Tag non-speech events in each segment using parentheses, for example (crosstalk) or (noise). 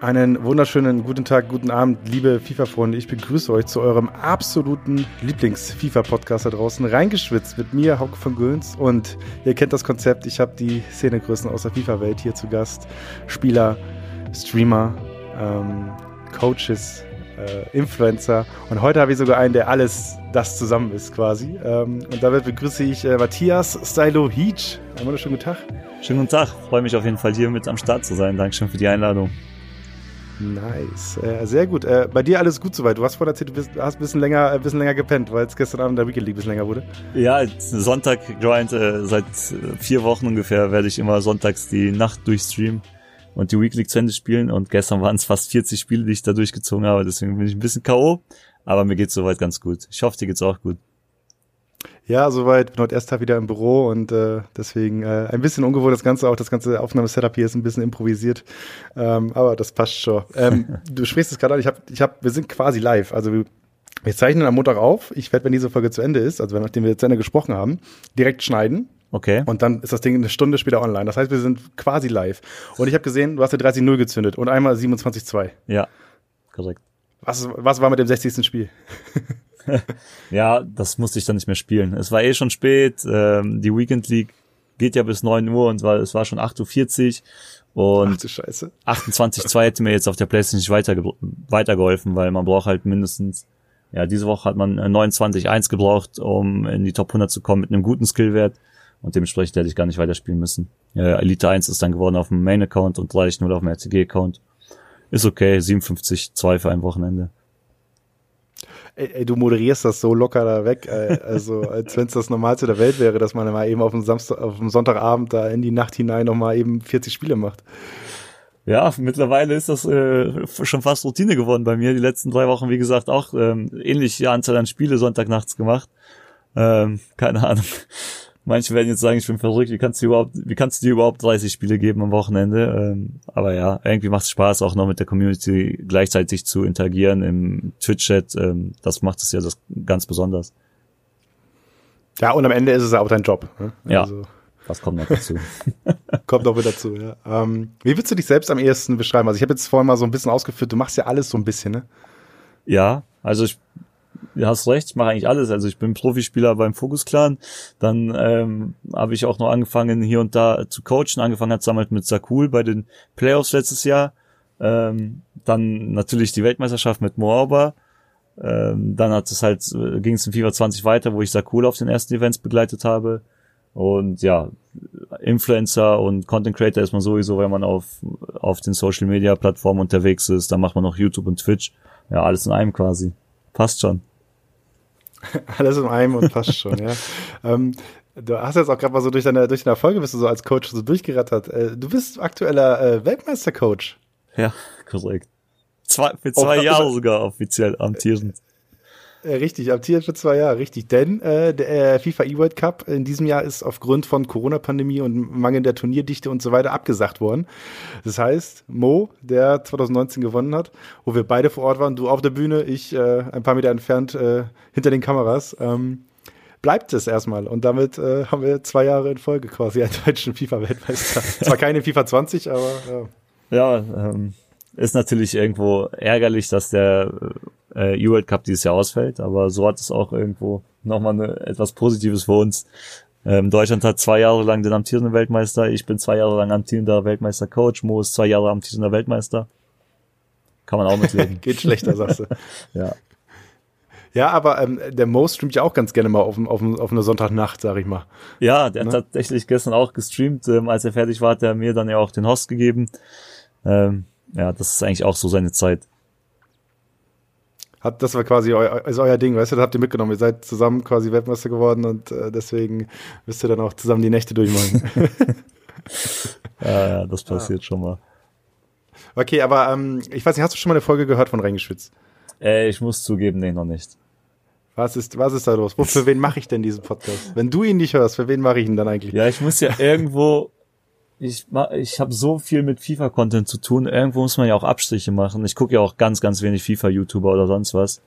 Einen wunderschönen guten Tag, guten Abend, liebe FIFA-Freunde. Ich begrüße euch zu eurem absoluten Lieblings-FIFA-Podcast da draußen. Reingeschwitzt mit mir, Hauke von Göns. Und ihr kennt das Konzept. Ich habe die Szenegrößen aus der FIFA-Welt hier zu Gast. Spieler, Streamer, ähm, Coaches, äh, Influencer. Und heute habe ich sogar einen, der alles das zusammen ist quasi. Ähm, und damit begrüße ich äh, Matthias Stylo Heach. Einen wunderschönen guten Tag. Schönen guten Tag. Freue mich auf jeden Fall hier mit am Start zu sein. Dankeschön für die Einladung. Nice, äh, sehr gut. Äh, bei dir alles gut soweit. Du hast vorhin erzählt, du bist, hast ein bisschen länger, ein bisschen länger gepennt, weil es gestern Abend der Weekend League ein bisschen länger wurde. Ja, Sonntag Grind, äh, seit äh, vier Wochen ungefähr werde ich immer sonntags die Nacht durchstreamen und die Week League zu Ende spielen und gestern waren es fast 40 Spiele, die ich da durchgezogen habe, deswegen bin ich ein bisschen K.O., aber mir geht's soweit ganz gut. Ich hoffe, dir geht's auch gut. Ja, soweit. Bin heute erst Tag wieder im Büro und äh, deswegen äh, ein bisschen ungewohnt das Ganze. Auch das ganze Aufnahmesetup hier ist ein bisschen improvisiert, ähm, aber das passt schon. Ähm, (laughs) du sprichst es gerade an. Ich habe, ich hab, wir sind quasi live. Also wir, wir zeichnen am Montag auf. Ich werde, wenn diese Folge zu Ende ist, also nachdem wir zu Ende gesprochen haben, direkt schneiden. Okay. Und dann ist das Ding eine Stunde später online. Das heißt, wir sind quasi live. Und ich habe gesehen, du hast eine 30-0 gezündet und einmal 27-2. Ja, korrekt. Was, was war mit dem 60. Spiel? (laughs) (laughs) ja, das musste ich dann nicht mehr spielen. Es war eh schon spät. Ähm, die Weekend League geht ja bis 9 Uhr und war, es war schon 8.40 Uhr. Und 28.2 hätte mir jetzt auf der Playstation nicht weiter, weitergeholfen, weil man braucht halt mindestens, ja, diese Woche hat man 29.1 gebraucht, um in die Top 100 zu kommen mit einem guten Skillwert. Und dementsprechend hätte ich gar nicht weiterspielen müssen. Ja, Elite 1 ist dann geworden auf dem Main-Account und 30.0 auf dem RCG-Account. Ist okay, 57.2 für ein Wochenende. Ey, du moderierst das so locker da weg, ey, also als wenn es das Normalste der Welt wäre, dass man mal eben auf dem Samstag, auf dem Sonntagabend da in die Nacht hinein nochmal eben 40 Spiele macht. Ja, mittlerweile ist das äh, schon fast Routine geworden bei mir. Die letzten drei Wochen, wie gesagt, auch ähm, ähnliche Anzahl an Spiele Sonntagnachts gemacht. Ähm, keine Ahnung. Manche werden jetzt sagen, ich bin verrückt, wie kannst du überhaupt, wie kannst du dir überhaupt 30 Spiele geben am Wochenende? Ähm, aber ja, irgendwie macht es Spaß, auch noch mit der Community gleichzeitig zu interagieren im Twitch-Chat. Ähm, das macht es ja das ganz besonders. Ja, und am Ende ist es auch dein Job. Ne? Ja. Also, was kommt noch dazu? (laughs) kommt noch mit dazu, ja. Ähm, wie würdest du dich selbst am ehesten beschreiben? Also ich habe jetzt vorhin mal so ein bisschen ausgeführt, du machst ja alles so ein bisschen, ne? Ja, also ich du hast recht, ich mache eigentlich alles. Also ich bin Profispieler beim Focus Clan. Dann ähm, habe ich auch noch angefangen, hier und da zu coachen. Angefangen hat damals mit Sakul bei den Playoffs letztes Jahr. Ähm, dann natürlich die Weltmeisterschaft mit Moaba. Ähm, dann hat es halt, äh, ging es in FIFA 20 weiter, wo ich Sakul auf den ersten Events begleitet habe. Und ja, Influencer und Content Creator ist man sowieso, wenn man auf, auf den Social Media Plattformen unterwegs ist. Dann macht man noch YouTube und Twitch. Ja, alles in einem quasi. Passt schon. (laughs) Alles in einem und passt schon, ja. (laughs) Ähm, du hast jetzt auch gerade mal so durch deine, durch deine Erfolge bist du so als Coach so durchgerattert. Äh, du bist aktueller äh, Weltmeistercoach. Ja, korrekt. Zwei, für zwei Auch, Jahre sogar offiziell amtierend. Äh, richtig, amtiert für zwei Jahre, richtig. Denn äh, der äh, FIFA E-World Cup in diesem Jahr ist aufgrund von Corona-Pandemie und Mangel der Turnierdichte und so weiter abgesagt worden. Das heißt, Mo, der 2019 gewonnen hat, wo wir beide vor Ort waren, du auf der Bühne, ich äh, ein paar Meter entfernt äh, hinter den Kameras, ähm, bleibt es erstmal. Und damit äh, haben wir zwei Jahre in Folge quasi einen deutschen FIFA-Weltmeister. (laughs) Zwar keine FIFA 20, aber ja. Ja, ähm, ist natürlich irgendwo ärgerlich, dass der äh, E-World Cup dieses Jahr ausfällt, aber so hat es auch irgendwo nochmal eine, etwas Positives für uns. Ähm, Deutschland hat zwei Jahre lang den amtierenden Weltmeister, ich bin zwei Jahre lang amtierender Weltmeister-Coach, Mo ist zwei Jahre amtierender Weltmeister. Kann man auch (laughs) mitleben. Geht schlechter, sagst du. (laughs) ja. Ja, aber ähm, der Mo streamt ja auch ganz gerne mal auf, auf, auf eine Sonntagnacht, sag ich mal. Ja, der ne? hat tatsächlich gestern auch gestreamt. Ähm, als er fertig war, hat er mir dann ja auch den Host gegeben. Ähm, ja, das ist eigentlich auch so seine Zeit. Hat, das war quasi eu, ist euer Ding, weißt du, das habt ihr mitgenommen. Ihr seid zusammen quasi Weltmeister geworden und äh, deswegen müsst ihr dann auch zusammen die Nächte durchmachen. (laughs) ja, ja, das passiert ja. schon mal. Okay, aber ähm, ich weiß nicht, hast du schon mal eine Folge gehört von Reingeschwitzt? Äh, ich muss zugeben, nee, noch nicht. Was ist, was ist da los? Wo, für wen mache ich denn diesen Podcast? Wenn du ihn nicht hörst, für wen mache ich ihn dann eigentlich? Ja, ich muss ja irgendwo ich, ich habe so viel mit FIFA-Content zu tun. Irgendwo muss man ja auch Abstriche machen. Ich gucke ja auch ganz, ganz wenig FIFA-YouTuber oder sonst was.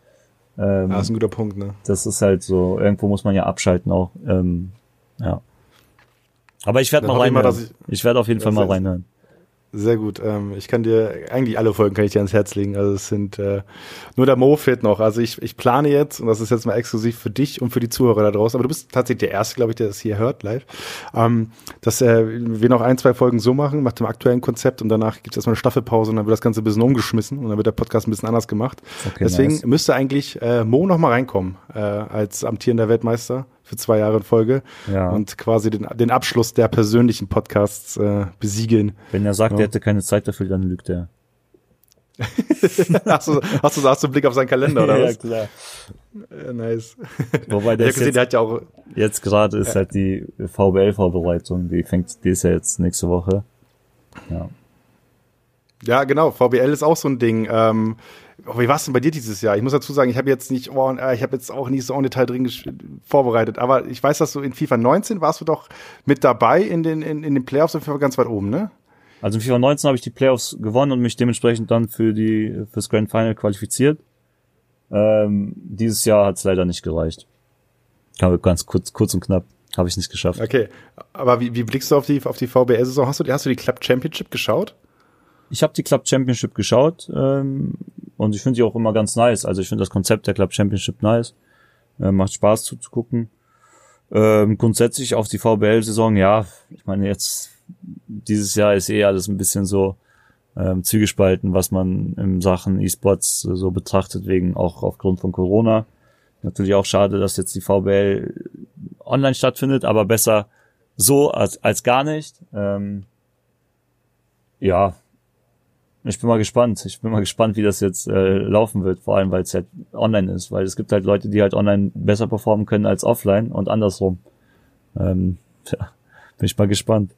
Ähm, ah, ist ein guter Punkt, ne? Das ist halt so, irgendwo muss man ja abschalten auch. Ähm, ja. Aber ich werde mal reinhören. Ich, ich werde auf jeden Fall mal reinhören. Sehr gut. Ähm, ich kann dir, eigentlich alle Folgen kann ich dir ans Herz legen. Also es sind äh, nur der Mo fehlt noch. Also ich, ich plane jetzt, und das ist jetzt mal exklusiv für dich und für die Zuhörer da draußen, aber du bist tatsächlich der Erste, glaube ich, der das hier hört, live, ähm, dass äh, wir noch ein, zwei Folgen so machen, nach dem aktuellen Konzept und danach gibt es erstmal eine Staffelpause und dann wird das Ganze ein bisschen umgeschmissen und dann wird der Podcast ein bisschen anders gemacht. Okay, Deswegen nice. müsste eigentlich äh, Mo noch mal reinkommen äh, als amtierender Weltmeister für zwei Jahre in Folge ja. und quasi den, den Abschluss der persönlichen Podcasts äh, besiegeln. Wenn er sagt, ja. er hätte keine Zeit dafür, dann lügt er. (laughs) hast, du, hast, du, hast du einen Blick auf seinen Kalender, oder (laughs) was? ja, klar. Ja, nice. Wobei der gesehen, jetzt, der hat ja auch jetzt gerade ist halt die VBL-Vorbereitung, die fängt, die ist ja jetzt nächste Woche. Ja. Ja, genau. VBL ist auch so ein Ding. Ähm, Oh, wie war es denn bei dir dieses Jahr? Ich muss dazu sagen, ich habe jetzt nicht, oh, äh, ich habe jetzt auch nicht so en Detail drin vorbereitet, aber ich weiß, dass du in FIFA 19 warst du doch mit dabei in den, in, in den Playoffs und ganz weit oben, ne? Also in FIFA 19 habe ich die Playoffs gewonnen und mich dementsprechend dann für die fürs Grand Final qualifiziert. Ähm, dieses Jahr hat es leider nicht gereicht. Ganz kurz, kurz und knapp. Habe ich nicht geschafft. Okay, aber wie, wie blickst du auf die auf die VBL-Saison? Hast du, hast du die Club Championship geschaut? Ich habe die Club Championship geschaut. Ähm, und ich finde die auch immer ganz nice. Also ich finde das Konzept der Club Championship nice. Äh, macht Spaß zuzugucken. Ähm, grundsätzlich auf die VBL-Saison, ja, ich meine jetzt, dieses Jahr ist eh alles ein bisschen so ähm, zügespalten, was man in Sachen E-Sports so betrachtet, wegen auch aufgrund von Corona. Natürlich auch schade, dass jetzt die VBL online stattfindet, aber besser so als, als gar nicht. Ähm, ja, ich bin mal gespannt. Ich bin mal gespannt, wie das jetzt äh, laufen wird, vor allem weil es halt online ist, weil es gibt halt Leute, die halt online besser performen können als offline und andersrum. Ähm, (laughs) ja, bin ich mal gespannt.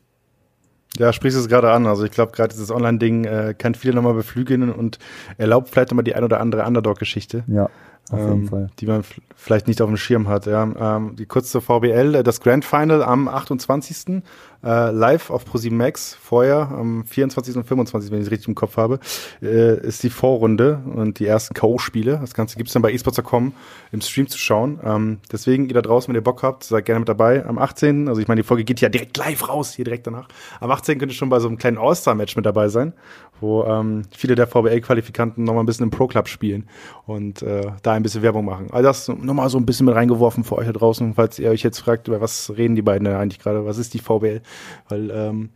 Ja, sprichst du es gerade an. Also ich glaube, gerade dieses Online-Ding äh, kann viele nochmal beflügeln und erlaubt vielleicht nochmal die ein oder andere Underdog-Geschichte. Ja. Auf jeden ähm, Fall. die man vielleicht nicht auf dem Schirm hat. Ja. Ähm, die kurz zur VBL, äh, das Grand Final am 28 äh, live auf ProSieben Max vorher, am 24. und 25., wenn ich es richtig im Kopf habe, äh, ist die Vorrunde und die ersten K.O.-Spiele. Das Ganze gibt's dann bei esports.com im Stream zu schauen. Ähm, deswegen, ihr da draußen, wenn ihr Bock habt, seid gerne mit dabei. Am 18., also ich meine, die Folge geht ja direkt live raus, hier direkt danach. Am 18. könnt ihr schon bei so einem kleinen All-Star-Match mit dabei sein, wo ähm, viele der VBL-Qualifikanten nochmal ein bisschen im Pro-Club spielen und äh, da ein bisschen Werbung machen. Also das nochmal so ein bisschen mit reingeworfen für euch da draußen, falls ihr euch jetzt fragt, über was reden die beiden da eigentlich gerade, was ist die VBL? Weil ähm,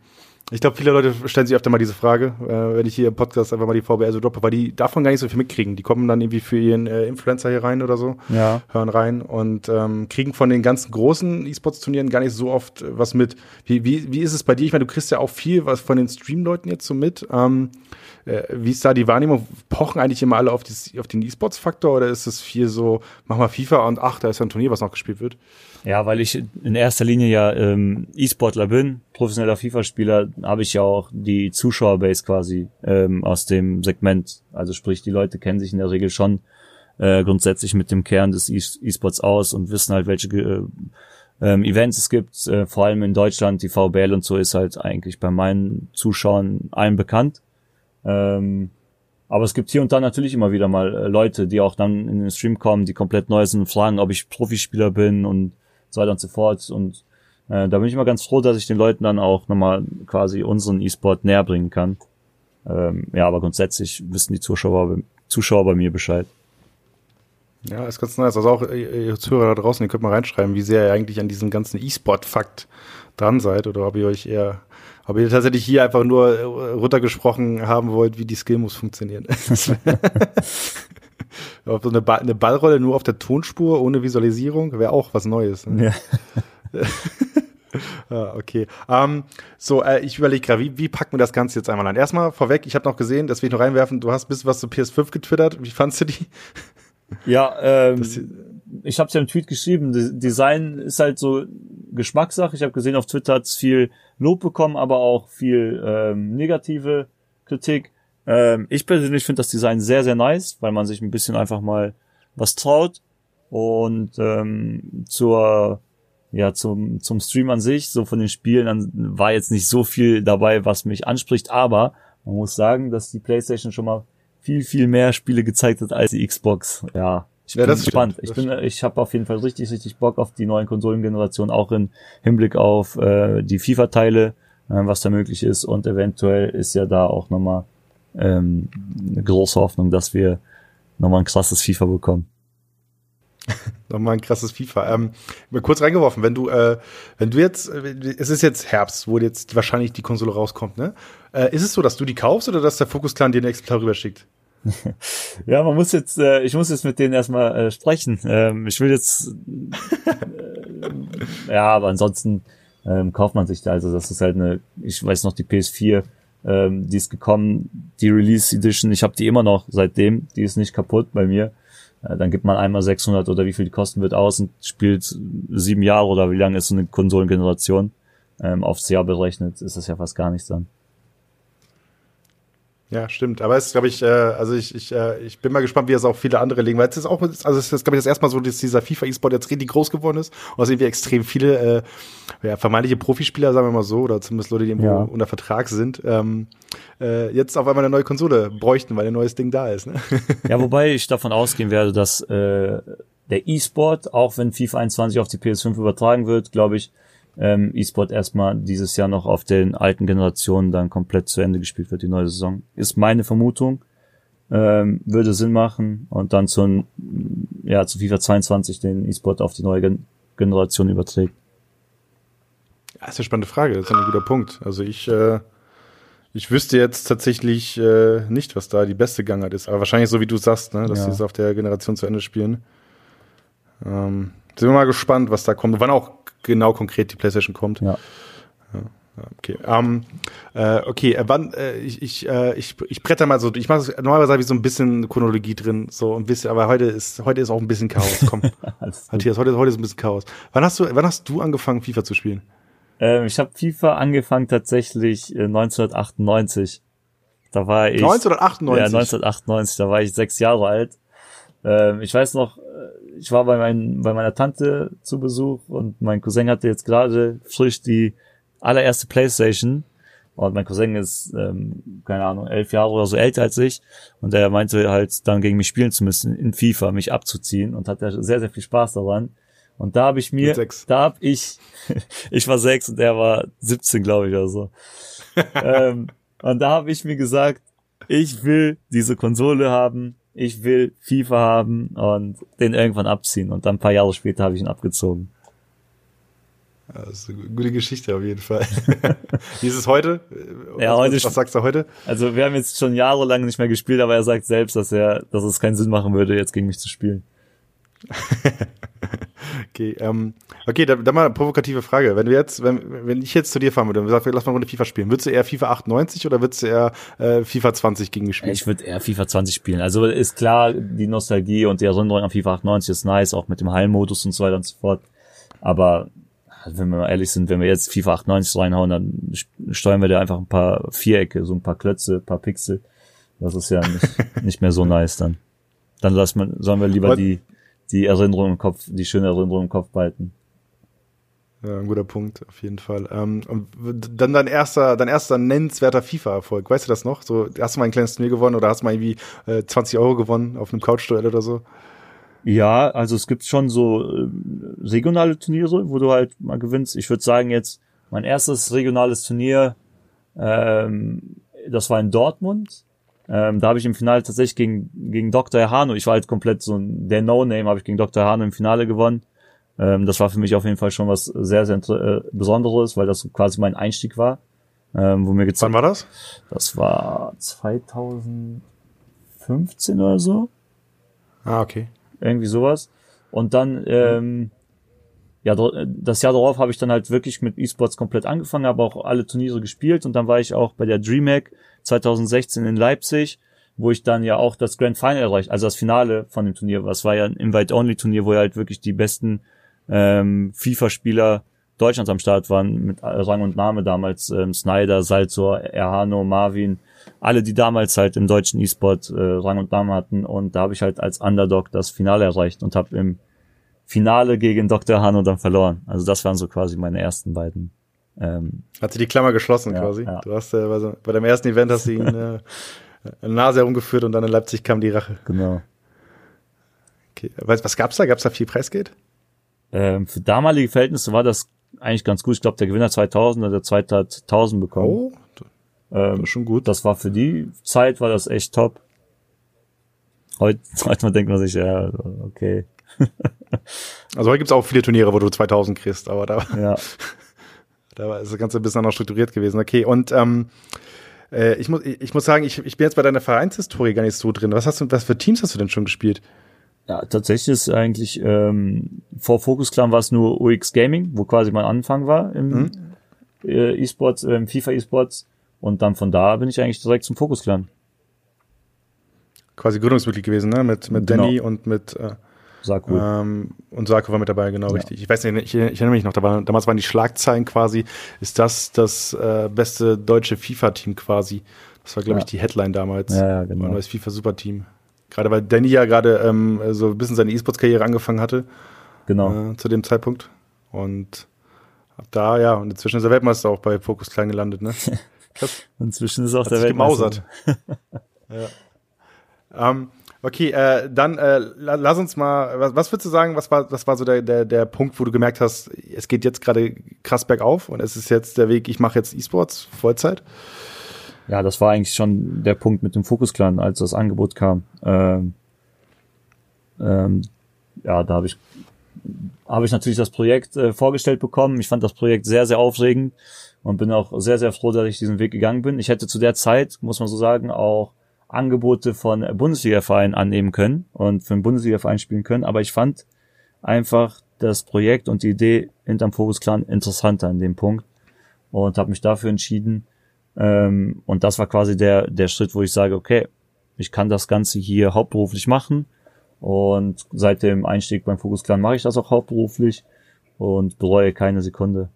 ich glaube, viele Leute stellen sich öfter mal diese Frage, äh, wenn ich hier im Podcast einfach mal die VBL so droppe, weil die davon gar nicht so viel mitkriegen. Die kommen dann irgendwie für ihren äh, Influencer hier rein oder so, ja. hören rein und ähm, kriegen von den ganzen großen E-Sports-Turnieren gar nicht so oft äh, was mit. Wie, wie, wie ist es bei dir? Ich meine, du kriegst ja auch viel was von den Stream-Leuten jetzt so mit. Ähm, äh, wie ist da die Wahrnehmung? Pochen eigentlich immer alle auf, das, auf den E-Sports-Faktor oder ist es viel so, mach mal FIFA und ach, da ist ja ein Turnier, was noch gespielt wird? Ja, weil ich in erster Linie ja ähm, E-Sportler bin, professioneller FIFA-Spieler, habe ich ja auch die Zuschauerbase quasi ähm, aus dem Segment. Also sprich, die Leute kennen sich in der Regel schon äh, grundsätzlich mit dem Kern des E-Sports aus und wissen halt, welche äh, ähm, Events es gibt. Äh, vor allem in Deutschland, die VBL und so ist halt eigentlich bei meinen Zuschauern allen bekannt. Ähm, aber es gibt hier und da natürlich immer wieder mal äh, Leute, die auch dann in den Stream kommen, die komplett neu sind, fragen, ob ich Profispieler bin und so weiter und so fort. Und äh, da bin ich immer ganz froh, dass ich den Leuten dann auch nochmal quasi unseren E-Sport näher bringen kann. Ähm, ja, aber grundsätzlich wissen die Zuschauer, Zuschauer bei mir Bescheid. Ja, ist ganz nice. Also auch äh, ihr Zuhörer da draußen, ihr könnt mal reinschreiben, wie sehr ihr eigentlich an diesem ganzen E-Sport-Fakt dran seid oder ob ihr euch eher, ob ihr tatsächlich hier einfach nur äh, runtergesprochen haben wollt, wie die Skill-Moves funktionieren. (laughs) Auf so eine, ba eine Ballrolle nur auf der Tonspur ohne Visualisierung wäre auch was Neues. Ne? Ja. (laughs) ah, okay. Um, so, äh, ich überlege gerade, wie, wie packen wir das Ganze jetzt einmal an? Erstmal vorweg, ich habe noch gesehen, das will ich noch reinwerfen, du hast ein bisschen was zu PS5 getwittert. Wie fandst du die? Ja, ähm, ich habe es ja im Tweet geschrieben. Design ist halt so Geschmackssache. Ich habe gesehen, auf Twitter hat es viel Lob bekommen, aber auch viel ähm, negative Kritik. Ähm, ich persönlich finde das Design sehr, sehr nice, weil man sich ein bisschen einfach mal was traut. Und ähm, zur ja zum zum Stream an sich, so von den Spielen an, war jetzt nicht so viel dabei, was mich anspricht, aber man muss sagen, dass die PlayStation schon mal viel viel mehr Spiele gezeigt hat als die Xbox. Ja, ich bin ja, gespannt. Stimmt. Ich bin, ich habe auf jeden Fall richtig, richtig Bock auf die neuen Konsolengenerationen, auch im Hinblick auf äh, die FIFA-Teile äh, was da möglich ist. Und eventuell ist ja da auch nochmal ähm, eine große Hoffnung, dass wir nochmal ein krasses FIFA bekommen. (laughs) Nochmal ein krasses FIFA. Ähm, mal kurz reingeworfen, wenn du, äh, wenn du jetzt, äh, es ist jetzt Herbst, wo jetzt wahrscheinlich die Konsole rauskommt, ne? Äh, ist es so, dass du die kaufst oder dass der Focus Clan dir ein Exemplar rüberschickt? Ja, man muss jetzt, äh, ich muss jetzt mit denen erstmal äh, sprechen. Ähm, ich will jetzt, äh, ja, aber ansonsten ähm, kauft man sich da. Also das ist halt eine, ich weiß noch die PS4, ähm, die ist gekommen, die Release Edition. Ich habe die immer noch seitdem. Die ist nicht kaputt bei mir. Äh, dann gibt man einmal 600 oder wie viel die kosten wird aus und spielt sieben Jahre oder wie lange ist so eine Konsolengeneration ähm, aufs Jahr berechnet, ist das ja fast gar nichts dann. Ja, stimmt. Aber es ist, glaube ich, äh, also ich, ich, äh, ich bin mal gespannt, wie es auch viele andere legen, weil es ist auch, also es ist, glaube ich, das erste Mal so, dass dieser FIFA E-Sport jetzt richtig groß geworden ist und dass irgendwie extrem viele äh, ja, vermeintliche Profispieler, sagen wir mal so, oder zumindest Leute, die irgendwo ja. unter Vertrag sind, ähm, äh, jetzt auf einmal eine neue Konsole bräuchten, weil ein neues Ding da ist. Ne? Ja, (laughs) wobei ich davon ausgehen werde, dass äh, der E-Sport, auch wenn FIFA 21 auf die PS5 übertragen wird, glaube ich, ähm, E-Sport erstmal dieses Jahr noch auf den alten Generationen dann komplett zu Ende gespielt wird, die neue Saison. Ist meine Vermutung. Ähm, würde Sinn machen und dann zu, ja, zu FIFA 22 den E-Sport auf die neue Gen Generation überträgt. Ja, ist eine spannende Frage, das ist ein guter Punkt. Also ich, äh, ich wüsste jetzt tatsächlich äh, nicht, was da die beste Gangart ist. Aber wahrscheinlich so wie du sagst, ne, dass ja. sie es auf der Generation zu Ende spielen. Ähm, sind wir mal gespannt, was da kommt. Wann auch genau konkret die PlayStation kommt. Ja. ja. Okay, ähm, äh, okay, äh, wann, äh, ich, ich, äh, ich, ich bretter mal so, ich mache normalerweise habe ich so ein bisschen Chronologie drin, so ein bisschen, aber heute ist, heute ist auch ein bisschen Chaos, komm. (laughs) Matthias, heute, heute ist ein bisschen Chaos. Wann hast du, wann hast du angefangen, FIFA zu spielen? Ähm, ich habe FIFA angefangen tatsächlich äh, 1998. Da war ich. 1998? Ja, 1998, da war ich sechs Jahre alt. Ähm, ich weiß noch, ich war bei, mein, bei meiner Tante zu Besuch und mein Cousin hatte jetzt gerade frisch die allererste Playstation. Und mein Cousin ist, ähm, keine Ahnung, elf Jahre oder so älter als ich. Und er meinte halt, dann gegen mich spielen zu müssen, in FIFA, mich abzuziehen. Und hatte sehr, sehr viel Spaß daran. Und da habe ich mir, da habe ich, (laughs) ich war sechs und er war 17, glaube ich, oder so. (laughs) ähm, und da habe ich mir gesagt, ich will diese Konsole haben ich will FIFA haben und den irgendwann abziehen. Und dann ein paar Jahre später habe ich ihn abgezogen. das ist eine gute Geschichte auf jeden Fall. (laughs) Wie ist es heute? Ja, heute was, was sagst du heute? Also wir haben jetzt schon jahrelang nicht mehr gespielt, aber er sagt selbst, dass er, dass es keinen Sinn machen würde, jetzt gegen mich zu spielen. (laughs) okay, ähm, okay, dann, dann mal eine provokative Frage. Wenn du jetzt, wenn, wenn ich jetzt zu dir fahren würde und sage, lass mal eine Runde FIFA spielen, würdest du eher FIFA 98 oder würdest du eher äh, FIFA 20 gegen mich spielen? Ich würde eher FIFA 20 spielen. Also ist klar, die Nostalgie und die Erinnerung an FIFA 98 ist nice, auch mit dem Hallenmodus und so weiter und so fort. Aber wenn wir mal ehrlich sind, wenn wir jetzt FIFA 98 reinhauen, dann steuern wir da einfach ein paar Vierecke, so ein paar Klötze, ein paar Pixel. Das ist ja nicht, (laughs) nicht mehr so nice dann. Dann lassen wir, sollen wir lieber die die Erinnerung im Kopf, die schöne Erinnerung im Kopf behalten. Ja, ein guter Punkt, auf jeden Fall. Ähm, und dann dein erster, dein erster nennenswerter FIFA-Erfolg, weißt du das noch? So, hast du mal ein kleines Turnier gewonnen oder hast du mal irgendwie äh, 20 Euro gewonnen auf einem Couch-Duell oder so? Ja, also es gibt schon so äh, regionale Turniere, wo du halt mal gewinnst. Ich würde sagen jetzt, mein erstes regionales Turnier, ähm, das war in Dortmund. Ähm, da habe ich im Finale tatsächlich gegen, gegen Dr. Hano, ich war halt komplett so ein, der No-Name, habe ich gegen Dr. Hano im Finale gewonnen. Ähm, das war für mich auf jeden Fall schon was sehr, sehr äh, Besonderes, weil das quasi mein Einstieg war. Ähm, wo mir Wann war das? Das war 2015 oder so. Ah, okay. Irgendwie sowas. Und dann, ähm, ja, das Jahr darauf habe ich dann halt wirklich mit E-Sports komplett angefangen, habe auch alle Turniere gespielt und dann war ich auch bei der DreamHack 2016 in Leipzig, wo ich dann ja auch das Grand Final erreicht, also das Finale von dem Turnier. Was war ja ein Invite-Only-Turnier, wo ja halt wirklich die besten ähm, FIFA-Spieler Deutschlands am Start waren, mit Rang und Name damals, ähm, Snyder, Salzor, Erhano, Marvin, alle, die damals halt im deutschen E-Sport äh, Rang und Name hatten. Und da habe ich halt als Underdog das Finale erreicht und habe im Finale gegen Dr. Hano dann verloren. Also das waren so quasi meine ersten beiden ähm, Hat sie die Klammer geschlossen ja, quasi. Ja. Du hast äh, bei, bei deinem ersten Event hast du ihn äh, (laughs) eine Nase herumgeführt und dann in Leipzig kam die Rache. Genau. Okay. Was, was gab's da? Gab's da viel Preisgeld? Ähm, für damalige Verhältnisse war das eigentlich ganz gut. Ich glaube, der Gewinner 2000 oder der zweite hat 1000 bekommen. Oh, ähm, schon gut. das war für die Zeit war das echt top. Heute, (laughs) heute denkt man sich, ja, okay, (laughs) Also heute gibt's auch viele Turniere, wo du 2000 kriegst, aber da, ja. Da war das Ganze ein bisschen anders strukturiert gewesen. Okay, und ähm, äh, ich, muss, ich muss sagen, ich, ich bin jetzt bei deiner Vereinshistorie gar nicht so drin. Was hast du, was für Teams hast du denn schon gespielt? Ja, tatsächlich ist eigentlich ähm, vor Focus Clan war es nur UX Gaming, wo quasi mein Anfang war im Mhm. äh, E-Sports, ähm, FIFA E-Sports. Und dann von da bin ich eigentlich direkt zum Focus Clan. Quasi Gründungsmitglied gewesen, ne? Mit, mit Genau. Danny und mit äh, Cool. ähm, und Sarko war mit dabei, genau Ja. richtig. Ich weiß nicht, ich, ich erinnere mich noch, damals waren die Schlagzeilen quasi, ist das das äh, beste deutsche FIFA-Team quasi. Das war, glaube Ja. ich, die Headline damals. Ja, ja, War ein genau. neues FIFA-Superteam. Gerade weil Danny ja gerade ähm, so ein bisschen seine E-Sports-Karriere angefangen hatte. Genau. äh, zu dem Zeitpunkt. Und ab da, ja, und inzwischen ist er Weltmeister auch bei Focus Klein gelandet, ne? (laughs) Krass. Inzwischen ist auch der Weltmeister. gemausert. (laughs) ja. ähm, okay, äh, dann äh, la- lass uns mal, was, was würdest du sagen, was war, was war so der, der, der Punkt, wo du gemerkt hast, es geht jetzt gerade krass bergauf und es ist jetzt der Weg, ich mache jetzt E-Sports Vollzeit? Ja, das war eigentlich schon der Punkt mit dem Focus Clan, als das Angebot kam. Ähm, ähm, ja, da habe ich habe ich natürlich das Projekt äh, vorgestellt bekommen. Ich fand das Projekt sehr, sehr aufregend und bin auch sehr, sehr froh, dass ich diesen Weg gegangen bin. Ich hätte zu der Zeit, muss man so sagen, auch Angebote von Bundesliga-Vereinen annehmen können und für einen Bundesliga-Verein spielen können. Aber ich fand einfach das Projekt und die Idee hinterm Focus Clan interessanter in dem Punkt und habe mich dafür entschieden. Ähm, und das war quasi der, der Schritt, wo ich sage, okay, ich kann das Ganze hier hauptberuflich machen. Und seit dem Einstieg beim Focus Clan mache ich das auch hauptberuflich und bereue keine Sekunde.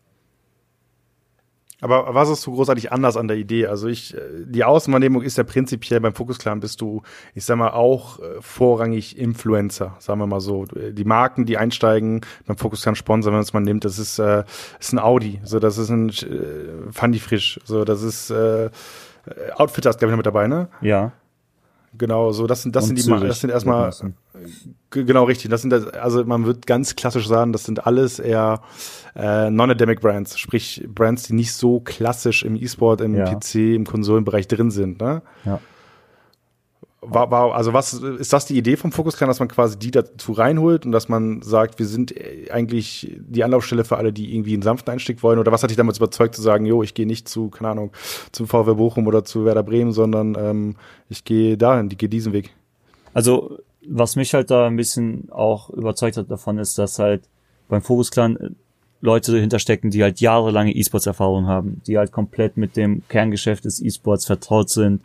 Aber was ist so großartig anders an der Idee? Also ich, äh, die Außenwahrnehmung ist ja prinzipiell beim Focus Clan bist du, ich sag mal, auch äh, vorrangig Influencer, sagen wir mal so. Die Marken, die einsteigen beim Focus Clan Sponsor, wenn man es mal nimmt, das ist, äh, ist ein Audi, so das ist ein äh, Fundy Frisch, so das ist äh, Outfitter ist glaube ich noch mit dabei, ne? Ja. Genau, so das sind das Und sind die, Zürich das sind erstmal Genau, richtig. Das sind das, also man wird ganz klassisch sagen, das sind alles eher äh, non-endemic Brands, sprich Brands, die nicht so klassisch im E-Sport, im Ja. PC, im Konsolenbereich drin sind. Ne? Ja. War, war, also was ist das die Idee vom Focus Clan, dass man quasi die dazu reinholt und dass man sagt, wir sind äh, eigentlich die Anlaufstelle für alle, die irgendwie einen sanften Einstieg wollen? Oder was hat dich damals überzeugt zu sagen, jo, ich gehe nicht zu, keine Ahnung, zum VW Bochum oder zu Werder Bremen, sondern ähm, ich gehe dahin, ich gehe diesen Weg. Also, was mich halt da ein bisschen auch überzeugt hat davon, ist, dass halt beim Focus Clan äh, Leute hinterstecken, die halt jahrelange E-Sports-Erfahrung haben, die halt komplett mit dem Kerngeschäft des E-Sports vertraut sind.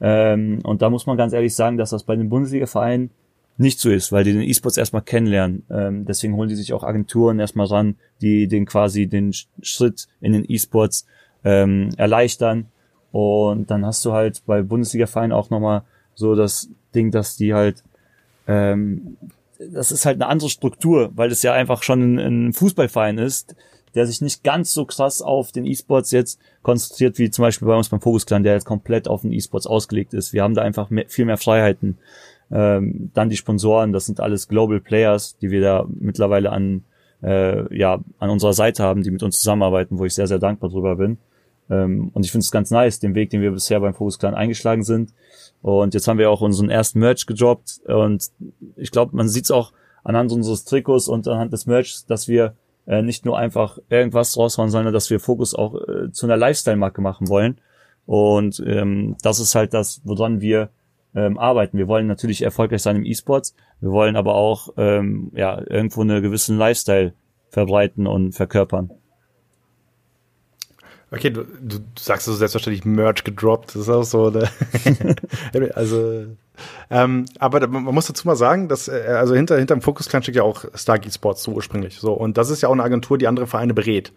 Ähm, und da muss man ganz ehrlich sagen, dass das bei den Bundesliga-Vereinen nicht so ist, weil die den E-Sports erstmal kennenlernen. Ähm, deswegen holen die sich auch Agenturen erstmal ran, die den quasi den Sch- Schritt in den E-Sports ähm, erleichtern. Und dann hast du halt bei Bundesliga-Vereinen auch nochmal so das Ding, dass die halt ähm, das ist halt eine andere Struktur, weil es ja einfach schon ein, ein Fußballverein ist, der sich nicht ganz so krass auf den E-Sports jetzt konzentriert, wie zum Beispiel bei uns beim Focus Clan, der jetzt komplett auf den E-Sports ausgelegt ist. Wir haben da einfach mehr, viel mehr Freiheiten. Ähm, dann die Sponsoren, das sind alles Global Players, die wir da mittlerweile an, äh, ja, an unserer Seite haben, die mit uns zusammenarbeiten, wo ich sehr, sehr dankbar drüber bin. Ähm, und ich finde es ganz nice, den Weg, den wir bisher beim Focus Clan eingeschlagen sind. Und jetzt haben wir auch unseren ersten Merch gedroppt. Und ich glaube, man sieht es auch anhand unseres Trikots und anhand des Merchs, dass wir äh, nicht nur einfach irgendwas raushauen, sondern dass wir Fokus auch äh, zu einer Lifestyle-Marke machen wollen. Und ähm, das ist halt das, woran wir ähm, arbeiten. Wir wollen natürlich erfolgreich sein im E-Sports. Wir wollen aber auch ähm, ja irgendwo eine gewissen Lifestyle verbreiten und verkörpern. Okay, du, du, sagst so selbstverständlich Merch gedroppt. Das ist auch so. Ne? (laughs) also, ähm, aber man muss dazu mal sagen, dass äh, also hinter hinterm Focus Clan steckt ja auch Stargate Sports so ursprünglich. So und das ist ja auch eine Agentur, die andere Vereine berät.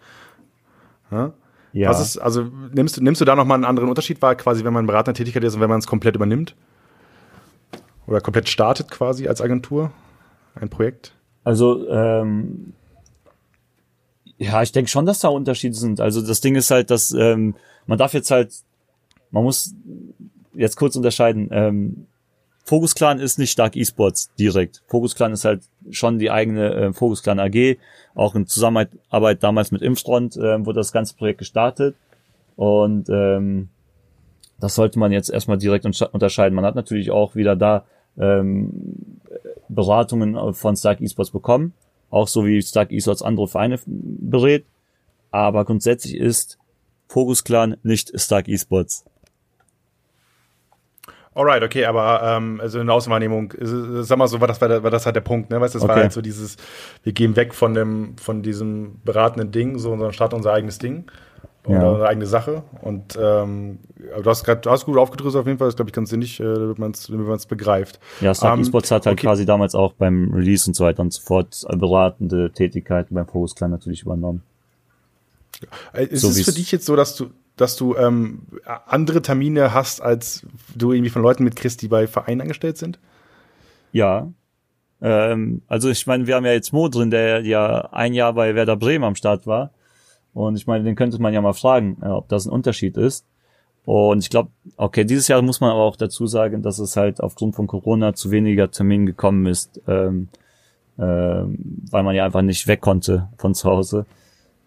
Ja? Ja. Was ist also nimmst du nimmst du da noch mal einen anderen Unterschied wahr, quasi wenn man beratende Tätigkeit ist und wenn man es komplett übernimmt oder komplett startet quasi als Agentur ein Projekt? Also, ähm, ja, ich denke schon, dass da Unterschiede sind. Also das Ding ist halt, dass ähm, man darf jetzt halt, man muss jetzt kurz unterscheiden. Ähm, Focus Clan ist nicht stark E-Sports direkt. Focus Clan ist halt schon die eigene äh, Focus Clan AG, auch in Zusammenarbeit damals mit Impfront äh, wurde das ganze Projekt gestartet und ähm, das sollte man jetzt erstmal direkt unterscheiden. Man hat natürlich auch wieder da ähm, Beratungen von Stark Esports bekommen, auch so wie Stark Esports andere Vereine berät, aber grundsätzlich ist Focus Clan nicht Stark Esports. Alright, okay, aber ähm, also in der Außenwahrnehmung, sag mal so, war das, war, war das halt der Punkt, ne? Weißt du, das okay. war halt so dieses, wir gehen weg von dem, von diesem beratenden Ding, so sondern starten unser eigenes Ding oder ja. unsere eigene Sache. Und ähm, du hast gerade, hast gut aufgedrückt auf jeden Fall, das glaube ich ganz sinnig, äh, wenn man es begreift. Ja, Stark ähm, Esports hat halt okay. quasi damals auch beim Release und so weiter und so fort beratende Tätigkeiten beim Focus Clan natürlich übernommen. Äh, ist so es für dich jetzt so, dass du, dass du ähm, andere Termine hast, als du irgendwie von Leuten mitkriegst, die bei Vereinen angestellt sind? Ja. Ähm, also ich meine, wir haben ja jetzt Mo drin, der ja ein Jahr bei Werder Bremen am Start war. Und ich meine, den könnte man ja mal fragen, äh, ob das ein Unterschied ist. Und ich glaube, okay, dieses Jahr muss man aber auch dazu sagen, dass es halt aufgrund von Corona zu weniger Terminen gekommen ist, ähm, ähm, weil man ja einfach nicht weg konnte von zu Hause.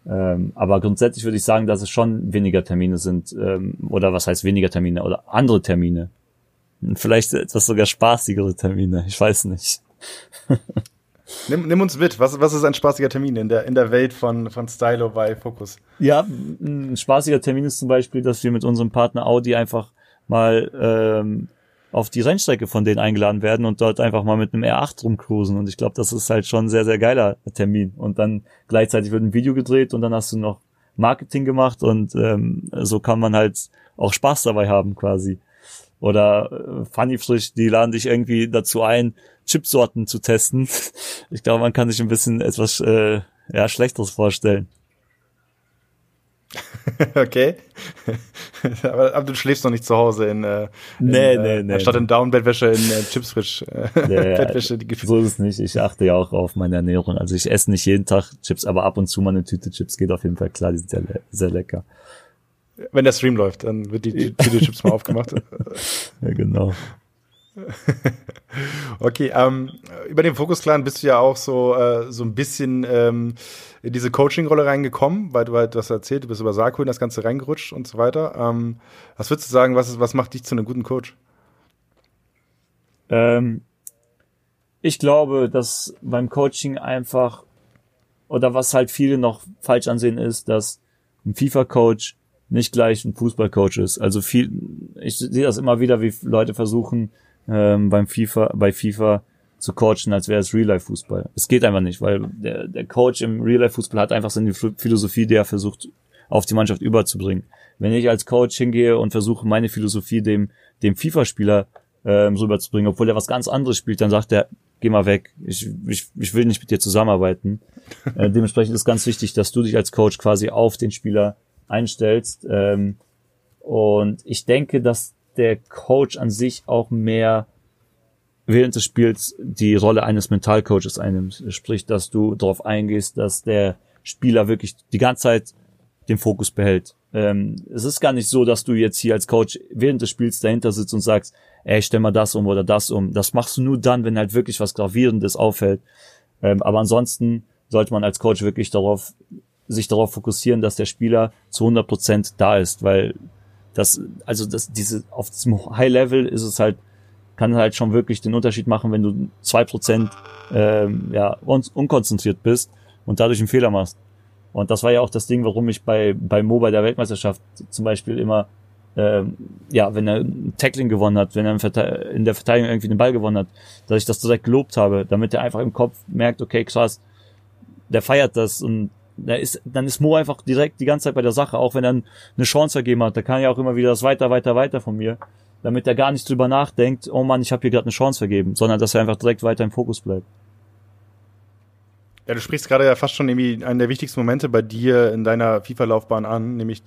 Ähm, aber grundsätzlich würde ich sagen, dass es schon weniger Termine sind, ähm, oder was heißt weniger Termine, oder andere Termine. Vielleicht etwas sogar spaßigere Termine, ich weiß nicht. (laughs) nimm, nimm uns mit, was, was ist ein spaßiger Termin in der, in der Welt von, von Stylo bei Focus? Ja, ein spaßiger Termin ist zum Beispiel, dass wir mit unserem Partner Audi einfach mal ähm, auf die Rennstrecke von denen eingeladen werden und dort einfach mal mit einem R8 rumcruisen. Und ich glaube, das ist halt schon ein sehr, sehr geiler Termin. Und dann gleichzeitig wird ein Video gedreht und dann hast du noch Marketing gemacht und ähm, so kann man halt auch Spaß dabei haben quasi. Oder äh, Funny Frisch, die laden dich irgendwie dazu ein, Chipsorten zu testen. Ich glaube, man kann sich ein bisschen etwas äh, ja, Schlechteres vorstellen. (laughs) okay. (laughs) aber, aber, du schläfst noch nicht zu Hause in, äh, nee, in, nee, äh, nee, statt in Down-Bettwäsche in äh, Chipsfrisch. Äh, (laughs) nee, Bettwäsche, die so ist es nicht. Ich achte ja auch auf meine Ernährung. Also ich esse nicht jeden Tag Chips, aber ab und zu mal eine Tüte Chips geht auf jeden Fall klar. Die sind sehr, sehr lecker. Wenn der Stream läuft, dann wird die Tüte Chips mal aufgemacht. ja, genau. (laughs) okay, ähm, über den Fokus Clan bist du ja auch so, äh, so ein bisschen ähm, in diese Coaching-Rolle reingekommen, weil du halt das erzählt, du bist über Sarko in das Ganze reingerutscht und so weiter. Ähm, was würdest du sagen, was, ist, was macht dich zu einem guten Coach? Ähm, ich glaube, dass beim Coaching einfach, oder was halt viele noch falsch ansehen, ist, dass ein FIFA-Coach nicht gleich ein Fußball-Coach ist. Also viel, ich sehe das immer wieder, wie Leute versuchen, ähm, beim FIFA, bei FIFA zu coachen, als wäre es Real-Life-Fußball. Es geht einfach nicht, weil der, der Coach im Real-Life-Fußball hat einfach seine Philosophie, die er versucht auf die Mannschaft überzubringen. Wenn ich als Coach hingehe und versuche, meine Philosophie dem, dem FIFA-Spieler ähm, rüberzubringen, obwohl er was ganz anderes spielt, dann sagt er, geh mal weg, ich, ich, ich will nicht mit dir zusammenarbeiten. (laughs) äh, dementsprechend ist ganz wichtig, dass du dich als Coach quasi auf den Spieler einstellst. Ähm, und ich denke, dass der Coach an sich auch mehr während des Spiels die Rolle eines Mentalcoaches einnimmt. Sprich, dass du darauf eingehst, dass der Spieler wirklich die ganze Zeit den Fokus behält. Ähm, es ist gar nicht so, dass du jetzt hier als Coach während des Spiels dahinter sitzt und sagst, ey, stell mal das um oder das um. Das machst du nur dann, wenn halt wirklich was Gravierendes auffällt. Ähm, aber ansonsten sollte man als Coach wirklich darauf, sich darauf fokussieren, dass der Spieler zu 100 Prozent da ist, weil das, also das, diese, auf diesem High Level ist es halt, kann halt schon wirklich den Unterschied machen, wenn du zwei Prozent, ähm, ja, un unkonzentriert bist und dadurch einen Fehler machst. Und das war ja auch das Ding, warum ich bei, bei Mo bei der Weltmeisterschaft zum Beispiel immer, ähm, ja, wenn er ein Tackling gewonnen hat, wenn er in der Verteidigung irgendwie den Ball gewonnen hat, dass ich das direkt gelobt habe, damit er einfach im Kopf merkt, okay, krass, der feiert das und da ist, dann ist Mo einfach direkt die ganze Zeit bei der Sache, auch wenn er eine Chance vergeben hat. Da kann ja auch immer wieder das weiter, weiter, weiter von mir, damit er gar nicht drüber nachdenkt, oh Mann, ich habe hier gerade eine Chance vergeben, sondern dass er einfach direkt weiter im Fokus bleibt. Ja, du sprichst gerade ja fast schon irgendwie einen der wichtigsten Momente bei dir in deiner FIFA-Laufbahn an, nämlich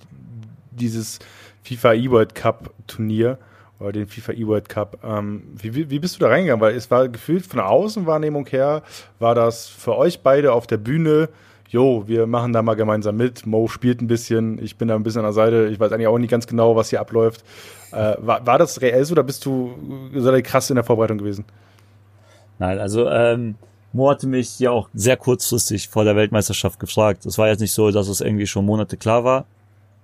dieses FIFA E-World Cup Turnier oder den FIFA E-World Cup. Ähm, wie, wie bist du da reingegangen? Weil es war gefühlt von der Außenwahrnehmung her, war das für euch beide auf der Bühne jo, wir machen da mal gemeinsam mit. Mo spielt ein bisschen, ich bin da ein bisschen an der Seite. Ich weiß eigentlich auch nicht ganz genau, was hier abläuft. Äh, war, war das reell so oder bist du so krass in der Vorbereitung gewesen? Nein, also ähm, Mo hatte mich ja auch sehr kurzfristig vor der Weltmeisterschaft gefragt. Es war jetzt nicht so, dass es irgendwie schon Monate klar war.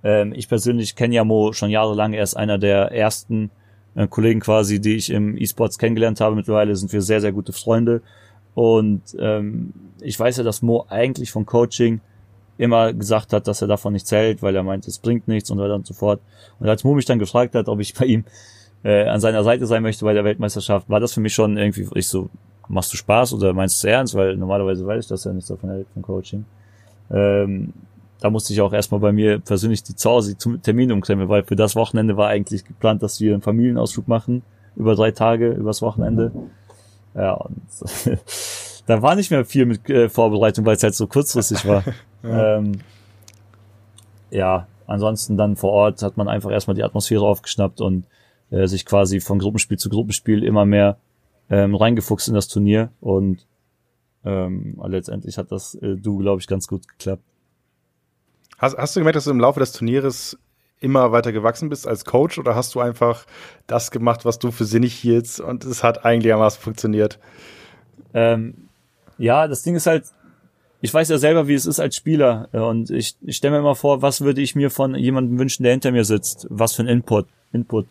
Ähm, ich persönlich kenne ja Mo schon jahrelang. Er ist einer der ersten äh, Kollegen quasi, die ich im E-Sports kennengelernt habe. Mittlerweile sind wir sehr, sehr gute Freunde. Und ähm, ich weiß ja, dass Mo eigentlich von Coaching immer gesagt hat, dass er davon nichts hält, weil er meint, es bringt nichts und so weiter und so fort. Und als Mo mich dann gefragt hat, ob ich bei ihm äh, an seiner Seite sein möchte bei der Weltmeisterschaft, war das für mich schon irgendwie, ich so, machst du Spaß oder meinst du es ernst? Weil normalerweise weiß ich, dass er nichts davon hält von Coaching. Ähm, da musste ich auch erstmal bei mir persönlich die zu Hause die Termine umklemmen, weil für das Wochenende war eigentlich geplant, dass wir einen Familienausflug machen, über drei Tage, übers Wochenende. Ja, und (laughs) da war nicht mehr viel mit äh, Vorbereitung, weil es halt so kurzfristig war. (laughs) ja. Ähm, ja, ansonsten dann vor Ort hat man einfach erstmal die Atmosphäre aufgeschnappt und äh, sich quasi von Gruppenspiel zu Gruppenspiel immer mehr ähm, reingefuchst in das Turnier und ähm, letztendlich hat das äh, du, glaube ich, ganz gut geklappt. Hast, hast du gemerkt, dass du im Laufe des Turnieres immer weiter gewachsen bist als Coach oder hast du einfach das gemacht, was du für sinnig hieltst und es hat einigermaßen funktioniert? Ähm, ja, das Ding ist halt, ich weiß ja selber, wie es ist als Spieler und ich, ich stelle mir immer vor, was würde ich mir von jemandem wünschen, der hinter mir sitzt? Was für ein Input? Input.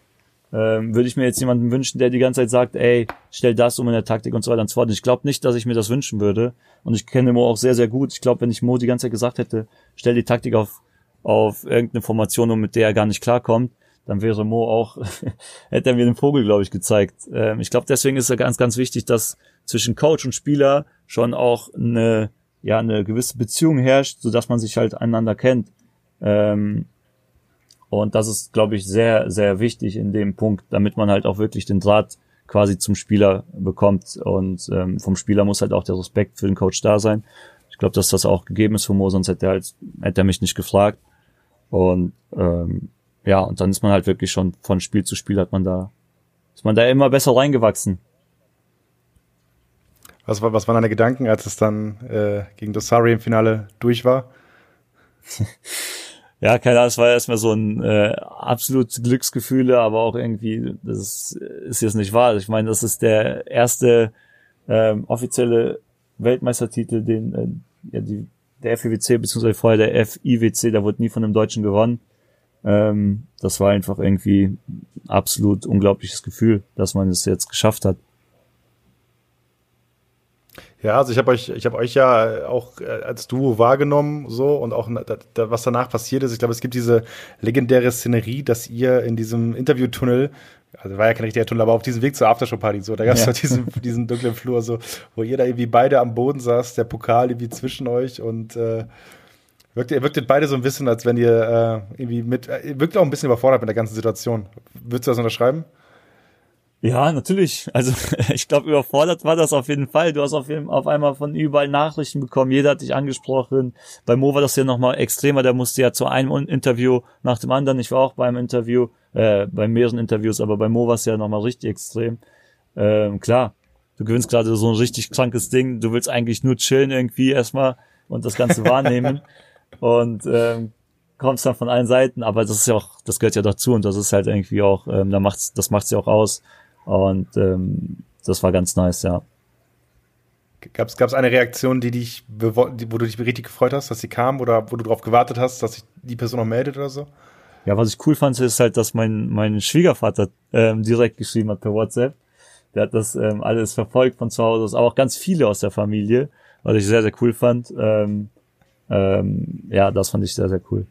Ähm, würde ich mir jetzt jemanden wünschen, der die ganze Zeit sagt, ey, stell das um in der Taktik und so weiter und so fort. Und ich glaube nicht, dass ich mir das wünschen würde. Und ich kenne Mo auch sehr, sehr gut. Ich glaube, wenn ich Mo die ganze Zeit gesagt hätte, stell die Taktik auf, auf irgendeine Formation um, mit der er gar nicht klarkommt, dann wäre Mo auch, (laughs) hätte er mir den Vogel, glaube ich, gezeigt. Ähm, ich glaube, deswegen ist es ganz, ganz wichtig, dass zwischen Coach und Spieler schon auch eine, ja, eine gewisse Beziehung herrscht, so dass man sich halt einander kennt. Ähm, und das ist, glaube ich, sehr, sehr wichtig in dem Punkt, damit man halt auch wirklich den Draht quasi zum Spieler bekommt. Und ähm, vom Spieler muss halt auch der Respekt für den Coach da sein. Ich glaube, dass das auch gegeben ist für Mo, sonst hätte er, halt, hätte er mich nicht gefragt. Und ähm, ja, und dann ist man halt wirklich schon von Spiel zu Spiel hat man da, ist man da immer besser reingewachsen. Was, war, was waren deine Gedanken, als es dann äh, gegen Dosari im Finale durch war? (laughs) ja, keine Ahnung, es war erstmal so ein äh, absolut Glücksgefühle, aber auch irgendwie, das ist, jetzt nicht wahr. Ich meine, das ist der erste ähm, offizielle Weltmeistertitel, den äh, ja, die, der FIWC, beziehungsweise vorher der FIWC, da wurde nie von einem Deutschen gewonnen. Ähm, das war einfach irgendwie absolut unglaubliches Gefühl, dass man es jetzt geschafft hat. Ja, also ich habe euch, ich habe euch ja auch äh, als Duo wahrgenommen, so und auch was danach passiert ist. Ich glaube, es gibt diese legendäre Szenerie, dass ihr in diesem Interviewtunnel, also war ja kein richtiger Tunnel, aber auf diesem Weg zur Aftershow-Party, so, da gab es ja. diesen, (laughs) diesen dunklen Flur, so, wo ihr da irgendwie beide am Boden saß, der Pokal irgendwie zwischen euch und äh, wirkt, ihr wirktet beide so ein bisschen, als wenn ihr äh, irgendwie mit, äh, wirkt auch ein bisschen überfordert mit der ganzen Situation. Würdest du das unterschreiben? Ja, natürlich. Also (laughs) ich glaube, überfordert war das auf jeden Fall. Du hast auf, jeden, auf einmal von überall Nachrichten bekommen. Jeder hat dich angesprochen. Bei Mo war das ja nochmal extremer. Der musste ja zu einem Interview nach dem anderen. Ich war auch beim Interview, äh, bei mehreren Interviews, aber bei Mo war es ja nochmal richtig extrem. Ähm, klar, du gewinnst gerade so ein richtig krankes Ding. Du willst eigentlich nur chillen irgendwie erstmal und das Ganze wahrnehmen. (laughs) und ähm, kommst dann von allen Seiten, aber das ist ja auch, das gehört ja dazu und das ist halt irgendwie auch, ähm, da macht's, das macht's ja auch aus. Und ähm, das war ganz nice, ja. Gab es eine Reaktion, die dich, wo du dich richtig gefreut hast, dass sie kam oder wo du darauf gewartet hast, dass sich die Person noch meldet oder so? Ja, was ich cool fand, ist halt, dass mein, mein Schwiegervater ähm, direkt geschrieben hat per WhatsApp. Der hat das ähm, alles verfolgt von zu Hause aus, aber auch ganz viele aus der Familie, was ich sehr, sehr cool fand. Ähm, ähm, ja, das fand ich sehr, sehr cool.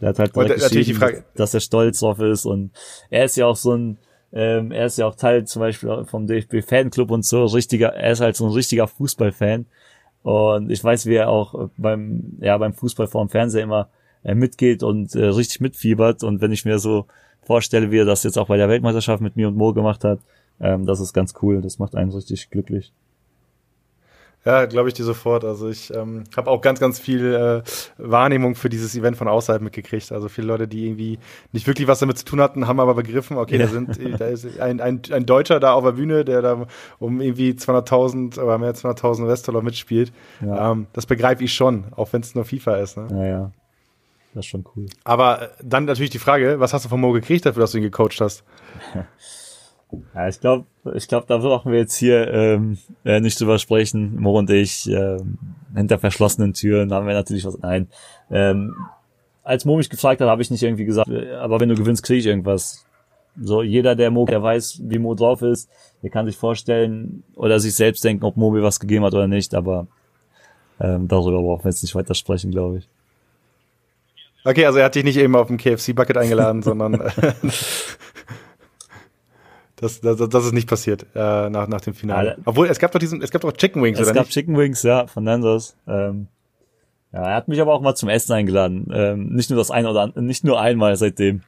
Der hat halt direkt natürlich die Frage, dass er stolz drauf ist und er ist ja auch so ein, ähm, er ist ja auch Teil zum Beispiel vom DFB Fanclub und so, richtiger, er ist halt so ein richtiger Fußballfan und ich weiß, wie er auch beim, ja, beim Fußball vor dem Fernseher immer äh, mitgeht und äh, richtig mitfiebert und wenn ich mir so vorstelle, wie er das jetzt auch bei der Weltmeisterschaft mit mir und Mo gemacht hat, ähm, das ist ganz cool, das macht einen richtig glücklich. Ja, glaube ich dir sofort. Also ich ähm, habe auch ganz, ganz viel äh, Wahrnehmung für dieses Event von außerhalb mitgekriegt. Also viele Leute, die irgendwie nicht wirklich was damit zu tun hatten, haben aber begriffen, okay, ja. da sind, da ist ein, ein, ein Deutscher da auf der Bühne, der da um irgendwie 200.000 oder mehr als 200.000 US-Dollar mitspielt. Ja. Ähm, das begreife ich schon, auch wenn es nur FIFA ist. Ne? Ja, ja. Das ist schon cool. Aber äh, dann natürlich die Frage, was hast du von Mo gekriegt dafür, dass du ihn gecoacht hast? (laughs) Ja, ich glaube, ich glaube, da brauchen wir jetzt hier ähm, äh, nicht drüber sprechen. Mo und ich ähm, hinter verschlossenen Türen haben wir natürlich was. Nein, ähm, als Mo mich gefragt hat, habe ich nicht irgendwie gesagt, äh, aber wenn du gewinnst, kriege ich irgendwas. So jeder, der Mo, der weiß, wie Mo drauf ist, der kann sich vorstellen oder sich selbst denken, ob Mo mir was gegeben hat oder nicht. Aber ähm, darüber brauchen wir jetzt nicht weiter sprechen, glaube ich. Okay, also er hat dich nicht eben auf dem KFC-Bucket eingeladen, sondern (laughs) (laughs) Das, das, das ist nicht passiert äh, nach, nach dem Finale. Ja, Obwohl, es gab doch diesen, es gab doch Chicken Wings, es oder gab nicht? Chicken Wings, ja, von Nandos. Ähm, ja, er hat mich aber auch mal zum Essen eingeladen. Ähm, nicht nur das eine oder andere, nicht nur einmal seitdem.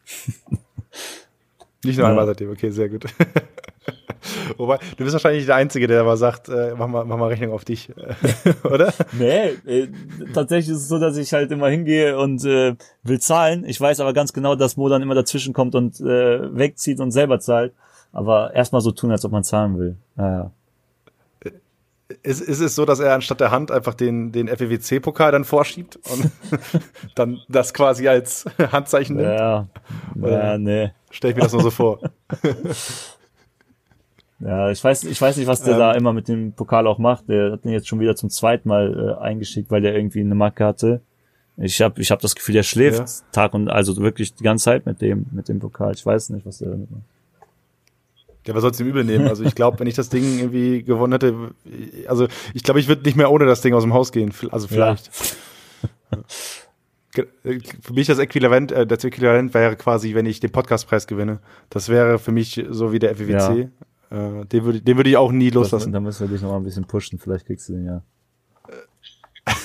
(laughs) nicht nur ja. einmal seitdem, okay, sehr gut. (laughs) Wobei, du bist wahrscheinlich der Einzige, der aber sagt, äh, mach, mal, mach mal Rechnung auf dich, (laughs) oder? Nee, äh, tatsächlich ist es so, dass ich halt immer hingehe und äh, will zahlen. Ich weiß aber ganz genau, dass Mo dann immer dazwischen kommt und äh, wegzieht und selber zahlt. Aber erstmal so tun, als ob man zahlen will. Naja. Ist, ist es so, dass er anstatt der Hand einfach den, den FEWC-Pokal dann vorschiebt und (laughs) dann das quasi als Handzeichen nimmt? Ja, ja nee. Stell ich mir das nur so vor. (laughs) ja, ich weiß, ich weiß nicht, was der ähm, da immer mit dem Pokal auch macht. Der hat den jetzt schon wieder zum zweiten Mal äh, eingeschickt, weil der irgendwie eine Macke hatte. Ich habe ich hab das Gefühl, der schläft ja. Tag und also wirklich die ganze Zeit mit dem mit dem Pokal. Ich weiß nicht, was der damit macht. Ja, was soll's ihm übel nehmen? Also ich glaube, wenn ich das Ding irgendwie gewonnen hätte, also ich glaube, ich würde nicht mehr ohne das Ding aus dem Haus gehen. Also vielleicht. Ja. Für mich das Äquivalent, äh, das Äquivalent wäre quasi, wenn ich den Podcastpreis gewinne. Das wäre für mich so wie der FWC. Ja. Äh, den würde den würde ich auch nie loslassen. Da müssen wir dich noch mal ein bisschen pushen. Vielleicht kriegst du den ja.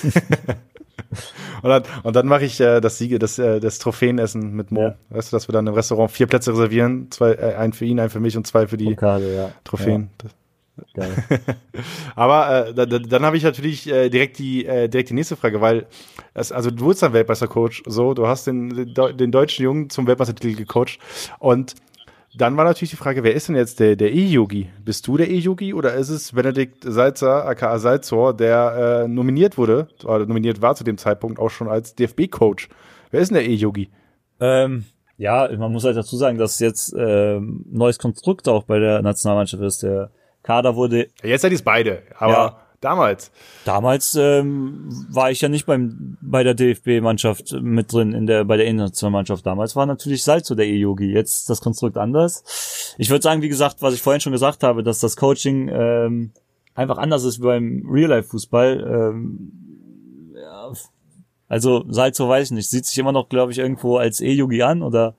(laughs) und dann, und dann mache ich äh, das Siege, das, äh, das Trophäenessen mit Mo. Ja. Weißt du, dass wir dann im Restaurant vier Plätze reservieren, zwei, äh, einen für ihn, einen für mich und zwei für die Pokale, ja. Trophäen. Ja. (laughs) Aber äh, da, da, dann habe ich natürlich äh, direkt die äh, direkt die nächste Frage, weil es, also du wurdest dann Weltmeistercoach, so du hast den den deutschen Jungen zum Weltmeistertitel gecoacht und dann war natürlich die Frage, wer ist denn jetzt der, der E-Yogi? Bist du der E-Yogi oder ist es Benedikt Salzer, aka Salzor, der äh, nominiert wurde, oder nominiert war zu dem Zeitpunkt auch schon als DFB-Coach? Wer ist denn der E-Yogi? Ähm, ja, man muss halt dazu sagen, dass jetzt ähm, neues Konstrukt auch bei der Nationalmannschaft ist. Der Kader wurde. Jetzt seid ihr beide, aber ja, Damals. Damals ähm, war ich ja nicht beim bei der DFB-Mannschaft mit drin in der bei der Internationalmannschaft. Damals war natürlich Salzo der E-Yogi. Jetzt das Konstrukt anders. Ich würde sagen, wie gesagt, was ich vorhin schon gesagt habe, dass das Coaching ähm, einfach anders ist wie beim Real-Life-Fußball. Ähm, ja, also Salzo weiß ich nicht. Sieht sich immer noch, glaube ich, irgendwo als E-Yogi an oder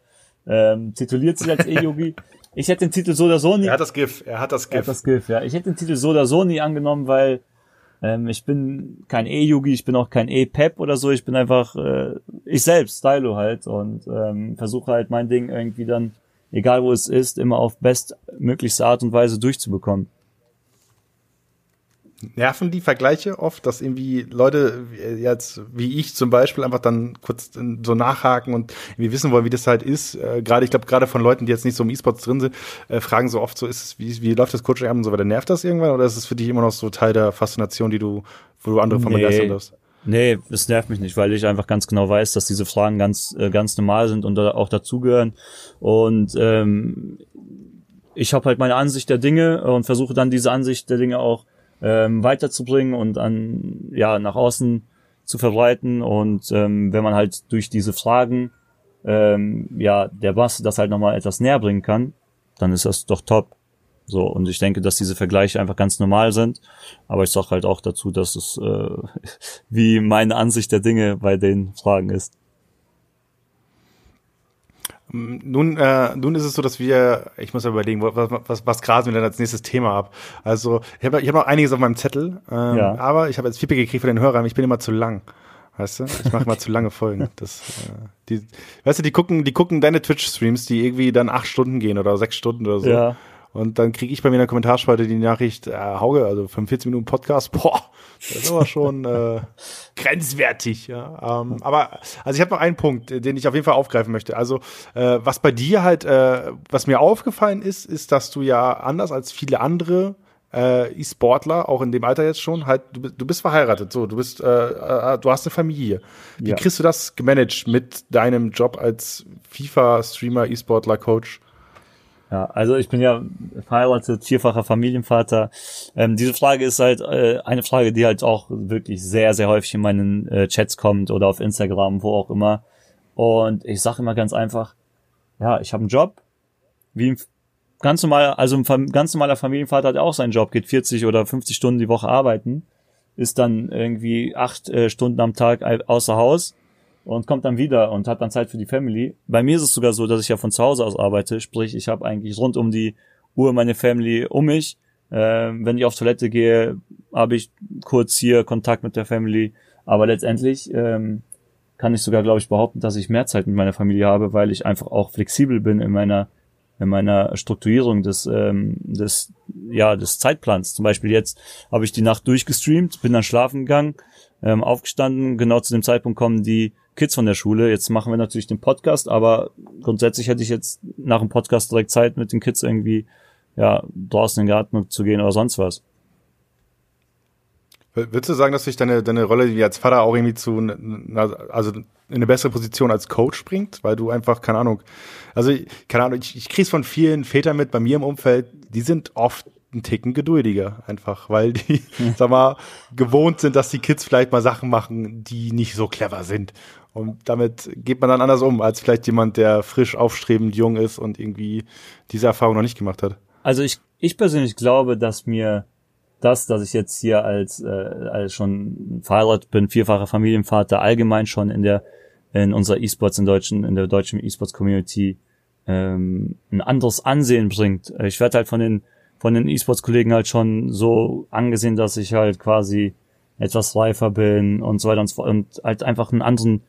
ähm, tituliert sich als (laughs) E-Yogi. Ich hätte den Titel so oder so nie. Er hat das GIF. Er hat das GIF. Er hat das GIF, ja. Ich hätte den Titel so oder so nie angenommen, weil ähm, ich bin kein E-Yugi, ich bin auch kein E-Pep oder so. Ich bin einfach äh, ich selbst, Stylo halt und ähm, versuche halt mein Ding irgendwie dann, egal wo es ist, immer auf bestmöglichste Art und Weise durchzubekommen nerven die Vergleiche oft, dass irgendwie Leute jetzt wie ich zum Beispiel einfach dann kurz so nachhaken und irgendwie wissen wollen, wie das halt ist. Äh, gerade ich glaube gerade von Leuten, die jetzt nicht so im E-Sports drin sind, äh, fragen so oft so, ist es wie, wie läuft das Coaching ab und so weiter? Nervt das irgendwann oder ist es für dich immer noch so Teil der Faszination, die du, wo du andere von nee. begeistern darfst? Nee, es nervt mich nicht, weil ich einfach ganz genau weiß, dass diese Fragen ganz äh, ganz normal sind und auch dazugehören und ähm, ich habe halt meine Ansicht der Dinge und versuche dann diese Ansicht der Dinge auch ähm, weiterzubringen und an ja nach außen zu verbreiten und ähm, wenn man halt durch diese Fragen ähm, ja der Bass das halt nochmal etwas näher bringen kann, dann ist das doch top. So, und ich denke, dass diese Vergleiche einfach ganz normal sind. Aber ich sage halt auch dazu, dass es äh, (laughs) wie meine Ansicht der Dinge bei den Fragen ist. Nun, äh, nun ist es so, dass wir, ich muss ja überlegen, was, was, was grasen wir denn als nächstes Thema ab? Also, ich habe ich hab noch einiges auf meinem Zettel, ähm, ja. aber ich habe jetzt Feedback gekriegt von den Hörern, ich bin immer zu lang. Weißt du? Ich mache immer zu lange Folgen. (laughs) Das, äh, die, weißt du, die gucken, die gucken deine Twitch-Streams, die irgendwie dann acht Stunden gehen oder sechs Stunden oder so. Ja. Und dann kriege ich bei mir in der Kommentarspalte die Nachricht, äh, Hauge, also 45 Minuten Podcast, boah, das ist aber schon äh, (laughs) grenzwertig. Ja. Ähm, aber also ich habe noch einen Punkt, den ich auf jeden Fall aufgreifen möchte. Also äh, was bei dir halt, äh, was mir aufgefallen ist, ist, dass du ja anders als viele andere äh, E-Sportler, auch in dem Alter jetzt schon, halt, du, du bist verheiratet, so, du bist, äh, äh, du hast eine Familie. Wie ja. kriegst du das gemanagt mit deinem Job als FIFA-Streamer, E-Sportler, Coach? Ja, also ich bin ja verheiratet, vierfacher Familienvater. Ähm, diese Frage ist halt äh, eine Frage, die halt auch wirklich sehr, sehr häufig in meinen äh, Chats kommt oder auf Instagram, wo auch immer. Und ich sage immer ganz einfach, ja, ich habe einen Job, wie ein ganz normal, also ein ganz normaler Familienvater hat auch seinen Job, geht 40 oder 50 Stunden die Woche arbeiten, ist dann irgendwie acht äh, Stunden am Tag außer Haus und kommt dann wieder und hat dann Zeit für die Family. Bei mir ist es sogar so, dass ich ja von zu Hause aus arbeite, sprich ich habe eigentlich rund um die Uhr meine Family um mich. Äh, wenn ich auf Toilette gehe, habe ich kurz hier Kontakt mit der Family, aber letztendlich ähm, kann ich sogar, glaube ich, behaupten, dass ich mehr Zeit mit meiner Familie habe, weil ich einfach auch flexibel bin in meiner in meiner Strukturierung des ähm, des ja des Zeitplans. Zum Beispiel jetzt habe ich die Nacht durchgestreamt, bin dann schlafen gegangen, ähm, aufgestanden. Genau zu dem Zeitpunkt kommen die Kids von der Schule. Jetzt machen wir natürlich den Podcast, aber grundsätzlich hätte ich jetzt nach dem Podcast direkt Zeit, mit den Kids irgendwie ja draußen in den Garten zu gehen oder sonst was. Würdest du sagen, dass sich deine, deine Rolle als Vater auch irgendwie zu, also in eine bessere Position als Coach bringt? Weil du einfach, keine Ahnung, also, keine Ahnung, ich, ich krieg's von vielen Vätern mit bei mir im Umfeld, die sind oft einen Ticken geduldiger, einfach, weil die, hm. (laughs) sag mal, gewohnt sind, dass die Kids vielleicht mal Sachen machen, die nicht so clever sind. Und damit geht man dann anders um, als vielleicht jemand, der frisch aufstrebend jung ist und irgendwie diese Erfahrung noch nicht gemacht hat. Also ich, ich persönlich glaube, dass mir das, dass ich jetzt hier als, äh, als schon verheiratet bin, vierfacher Familienvater, allgemein schon in der in unserer E-Sports in deutschen, in der deutschen E-Sports Community ähm, ein anderes Ansehen bringt. Ich werde halt von den von den E-Sports-Kollegen halt schon so angesehen, dass ich halt quasi etwas reifer bin und so weiter und so fort und halt einfach einen anderen,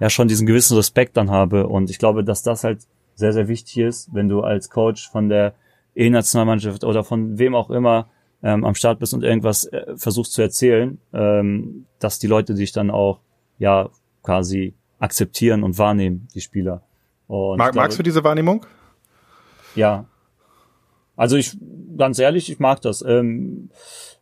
ja schon diesen gewissen Respekt dann habe. Und ich glaube, dass das halt sehr, sehr wichtig ist, wenn du als Coach von der E-Nationalmannschaft oder von wem auch immer ähm, am Start bist und irgendwas äh, versuchst zu erzählen, ähm, dass die Leute dich dann auch ja quasi akzeptieren und wahrnehmen, die Spieler. Und Mag, magst du diese Wahrnehmung? Ja. Also ich, ganz ehrlich, ich mag das. Ähm,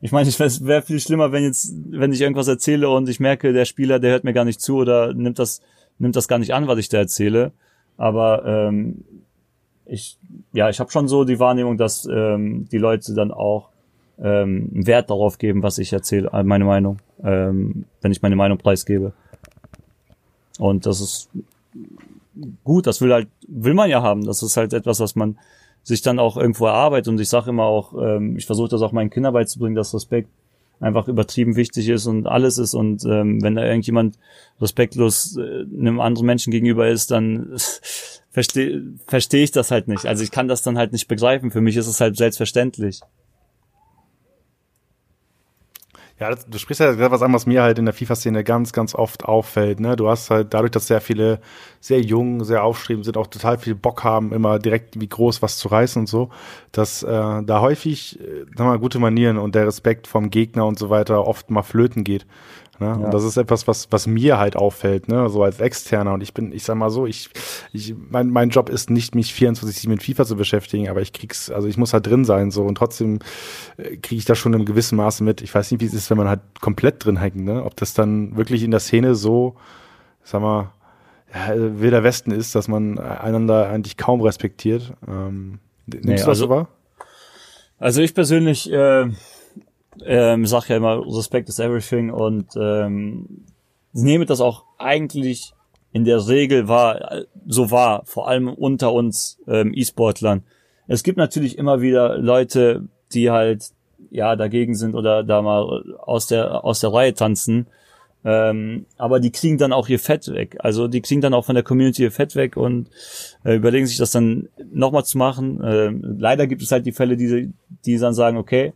ich meine, (laughs) es wäre viel schlimmer, wenn jetzt, wenn ich irgendwas erzähle und ich merke, der Spieler, der hört mir gar nicht zu oder nimmt das, nimmt das gar nicht an, was ich da erzähle. Aber ähm, ich, ja, ich habe schon so die Wahrnehmung, dass ähm, die Leute dann auch ähm, Wert darauf geben, was ich erzähle, äh, meine Meinung, ähm, wenn ich meine Meinung preisgebe. Und das ist gut, das will halt, will man ja haben. Das ist halt etwas, was man sich dann auch irgendwo erarbeitet. Und ich sage immer auch, ähm, ich versuche das auch meinen Kindern beizubringen, dass Respekt einfach übertrieben wichtig ist und alles ist. Und ähm, wenn da irgendjemand respektlos äh, einem anderen Menschen gegenüber ist, dann (laughs) verstehe versteh ich das halt nicht. Also ich kann das dann halt nicht begreifen. Für mich ist es halt selbstverständlich. Ja, das, du sprichst ja gerade was an, was mir halt in der FIFA-Szene ganz, ganz oft auffällt. Ne? Du hast halt dadurch, dass sehr viele sehr jung, sehr aufstrebend sind, auch total viel Bock haben, immer direkt wie groß was zu reißen und so, dass äh, da häufig, äh, sag mal, gute Manieren und der Respekt vom Gegner und so weiter oft mal flöten geht. Ne? Ja. Und das ist etwas, was, was mir halt auffällt, ne? so als Externer. Und ich bin, ich sag mal so, ich, ich mein, mein Job ist nicht, mich 24 mit FIFA zu beschäftigen, aber ich krieg's, also ich muss halt drin sein so und trotzdem äh, kriege ich das schon im gewissen Maße mit. Ich weiß nicht, wie es ist, wenn man halt komplett drin hängt, ne? Ob das dann wirklich in der Szene so, sag mal, ja, wilder Westen ist, dass man einander eigentlich kaum respektiert. Ähm, nimmst nee, du das also, so wahr? Also ich persönlich äh, ähm, sag ja immer, Respect is everything und ähm, nehme das auch eigentlich in der Regel wahr, so wahr, vor allem unter uns ähm, E-Sportlern. Es gibt natürlich immer wieder Leute, die halt ja dagegen sind oder da mal aus der aus der Reihe tanzen. Ähm, aber die kriegen dann auch ihr Fett weg. Also die kriegen dann auch von der Community ihr Fett weg und äh, überlegen sich das dann nochmal zu machen. Ähm, leider gibt es halt die Fälle, die, die dann sagen, okay,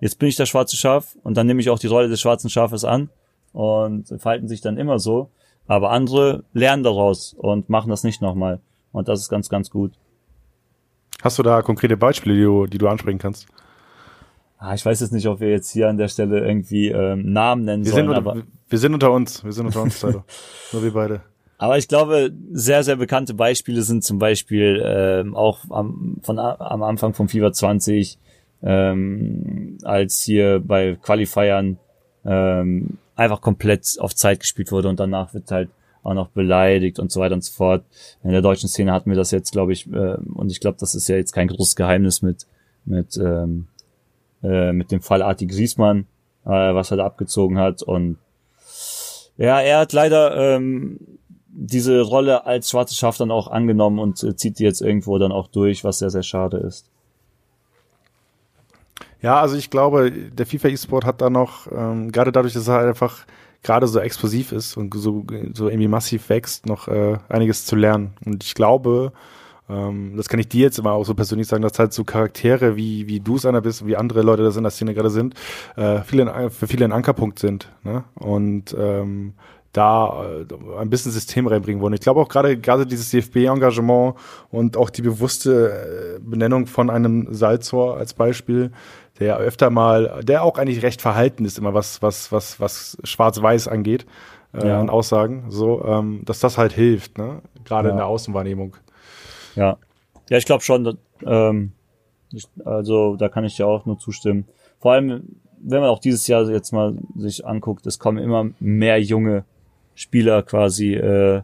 jetzt bin ich das schwarze Schaf und dann nehme ich auch die Rolle des schwarzen Schafes an und verhalten sich dann immer so. Aber andere lernen daraus und machen das nicht nochmal. Und das ist ganz, ganz gut. Hast du da konkrete Beispiele, die du, die du ansprechen kannst? Ah, ich weiß jetzt nicht, ob wir jetzt hier an der Stelle irgendwie ähm, Namen nennen wir sollen. Sind unter, aber wir sind unter uns, wir sind unter uns, (laughs) Nur wir beide. Aber ich glaube, sehr, sehr bekannte Beispiele sind zum Beispiel ähm, auch am, von, am Anfang von FIFA 20, ähm, als hier bei Qualifiern ähm, einfach komplett auf Zeit gespielt wurde und danach wird halt auch noch beleidigt und so weiter und so fort. In der deutschen Szene hatten wir das jetzt, glaube ich, äh, und ich glaube, das ist ja jetzt kein großes Geheimnis mit mit ähm, äh, mit dem Fall Arti Griesmann, äh, was er da abgezogen hat und ja, er hat leider ähm, diese Rolle als schwarze Schaf dann auch angenommen und äh, zieht die jetzt irgendwo dann auch durch, was sehr, sehr schade ist. Ja, also ich glaube, der FIFA E-Sport hat da noch, ähm, gerade dadurch, dass er einfach gerade so explosiv ist und so, so irgendwie massiv wächst, noch äh, einiges zu lernen. Und ich glaube, ähm, das kann ich dir jetzt immer auch so persönlich sagen, dass halt so Charaktere, wie, wie du es einer bist, wie andere Leute das in der Szene gerade sind, äh, viele, für viele ein Ankerpunkt sind. Ne? Und ähm, da äh, ein bisschen System reinbringen wollen. Ich glaube auch gerade gerade dieses DFB-Engagement und auch die bewusste äh, Benennung von einem Salzor als Beispiel, der öfter mal, der auch eigentlich recht verhalten ist, immer was was was was Schwarz-Weiß angeht äh, ja. an Aussagen, so ähm, dass das halt hilft, ne? Gerade ja. in der Außenwahrnehmung. Ja, ja, ich glaube schon. Dass, ähm, ich, also da kann ich dir auch nur zustimmen. Vor allem, wenn man auch dieses Jahr jetzt mal sich anguckt, es kommen immer mehr junge Spieler quasi äh,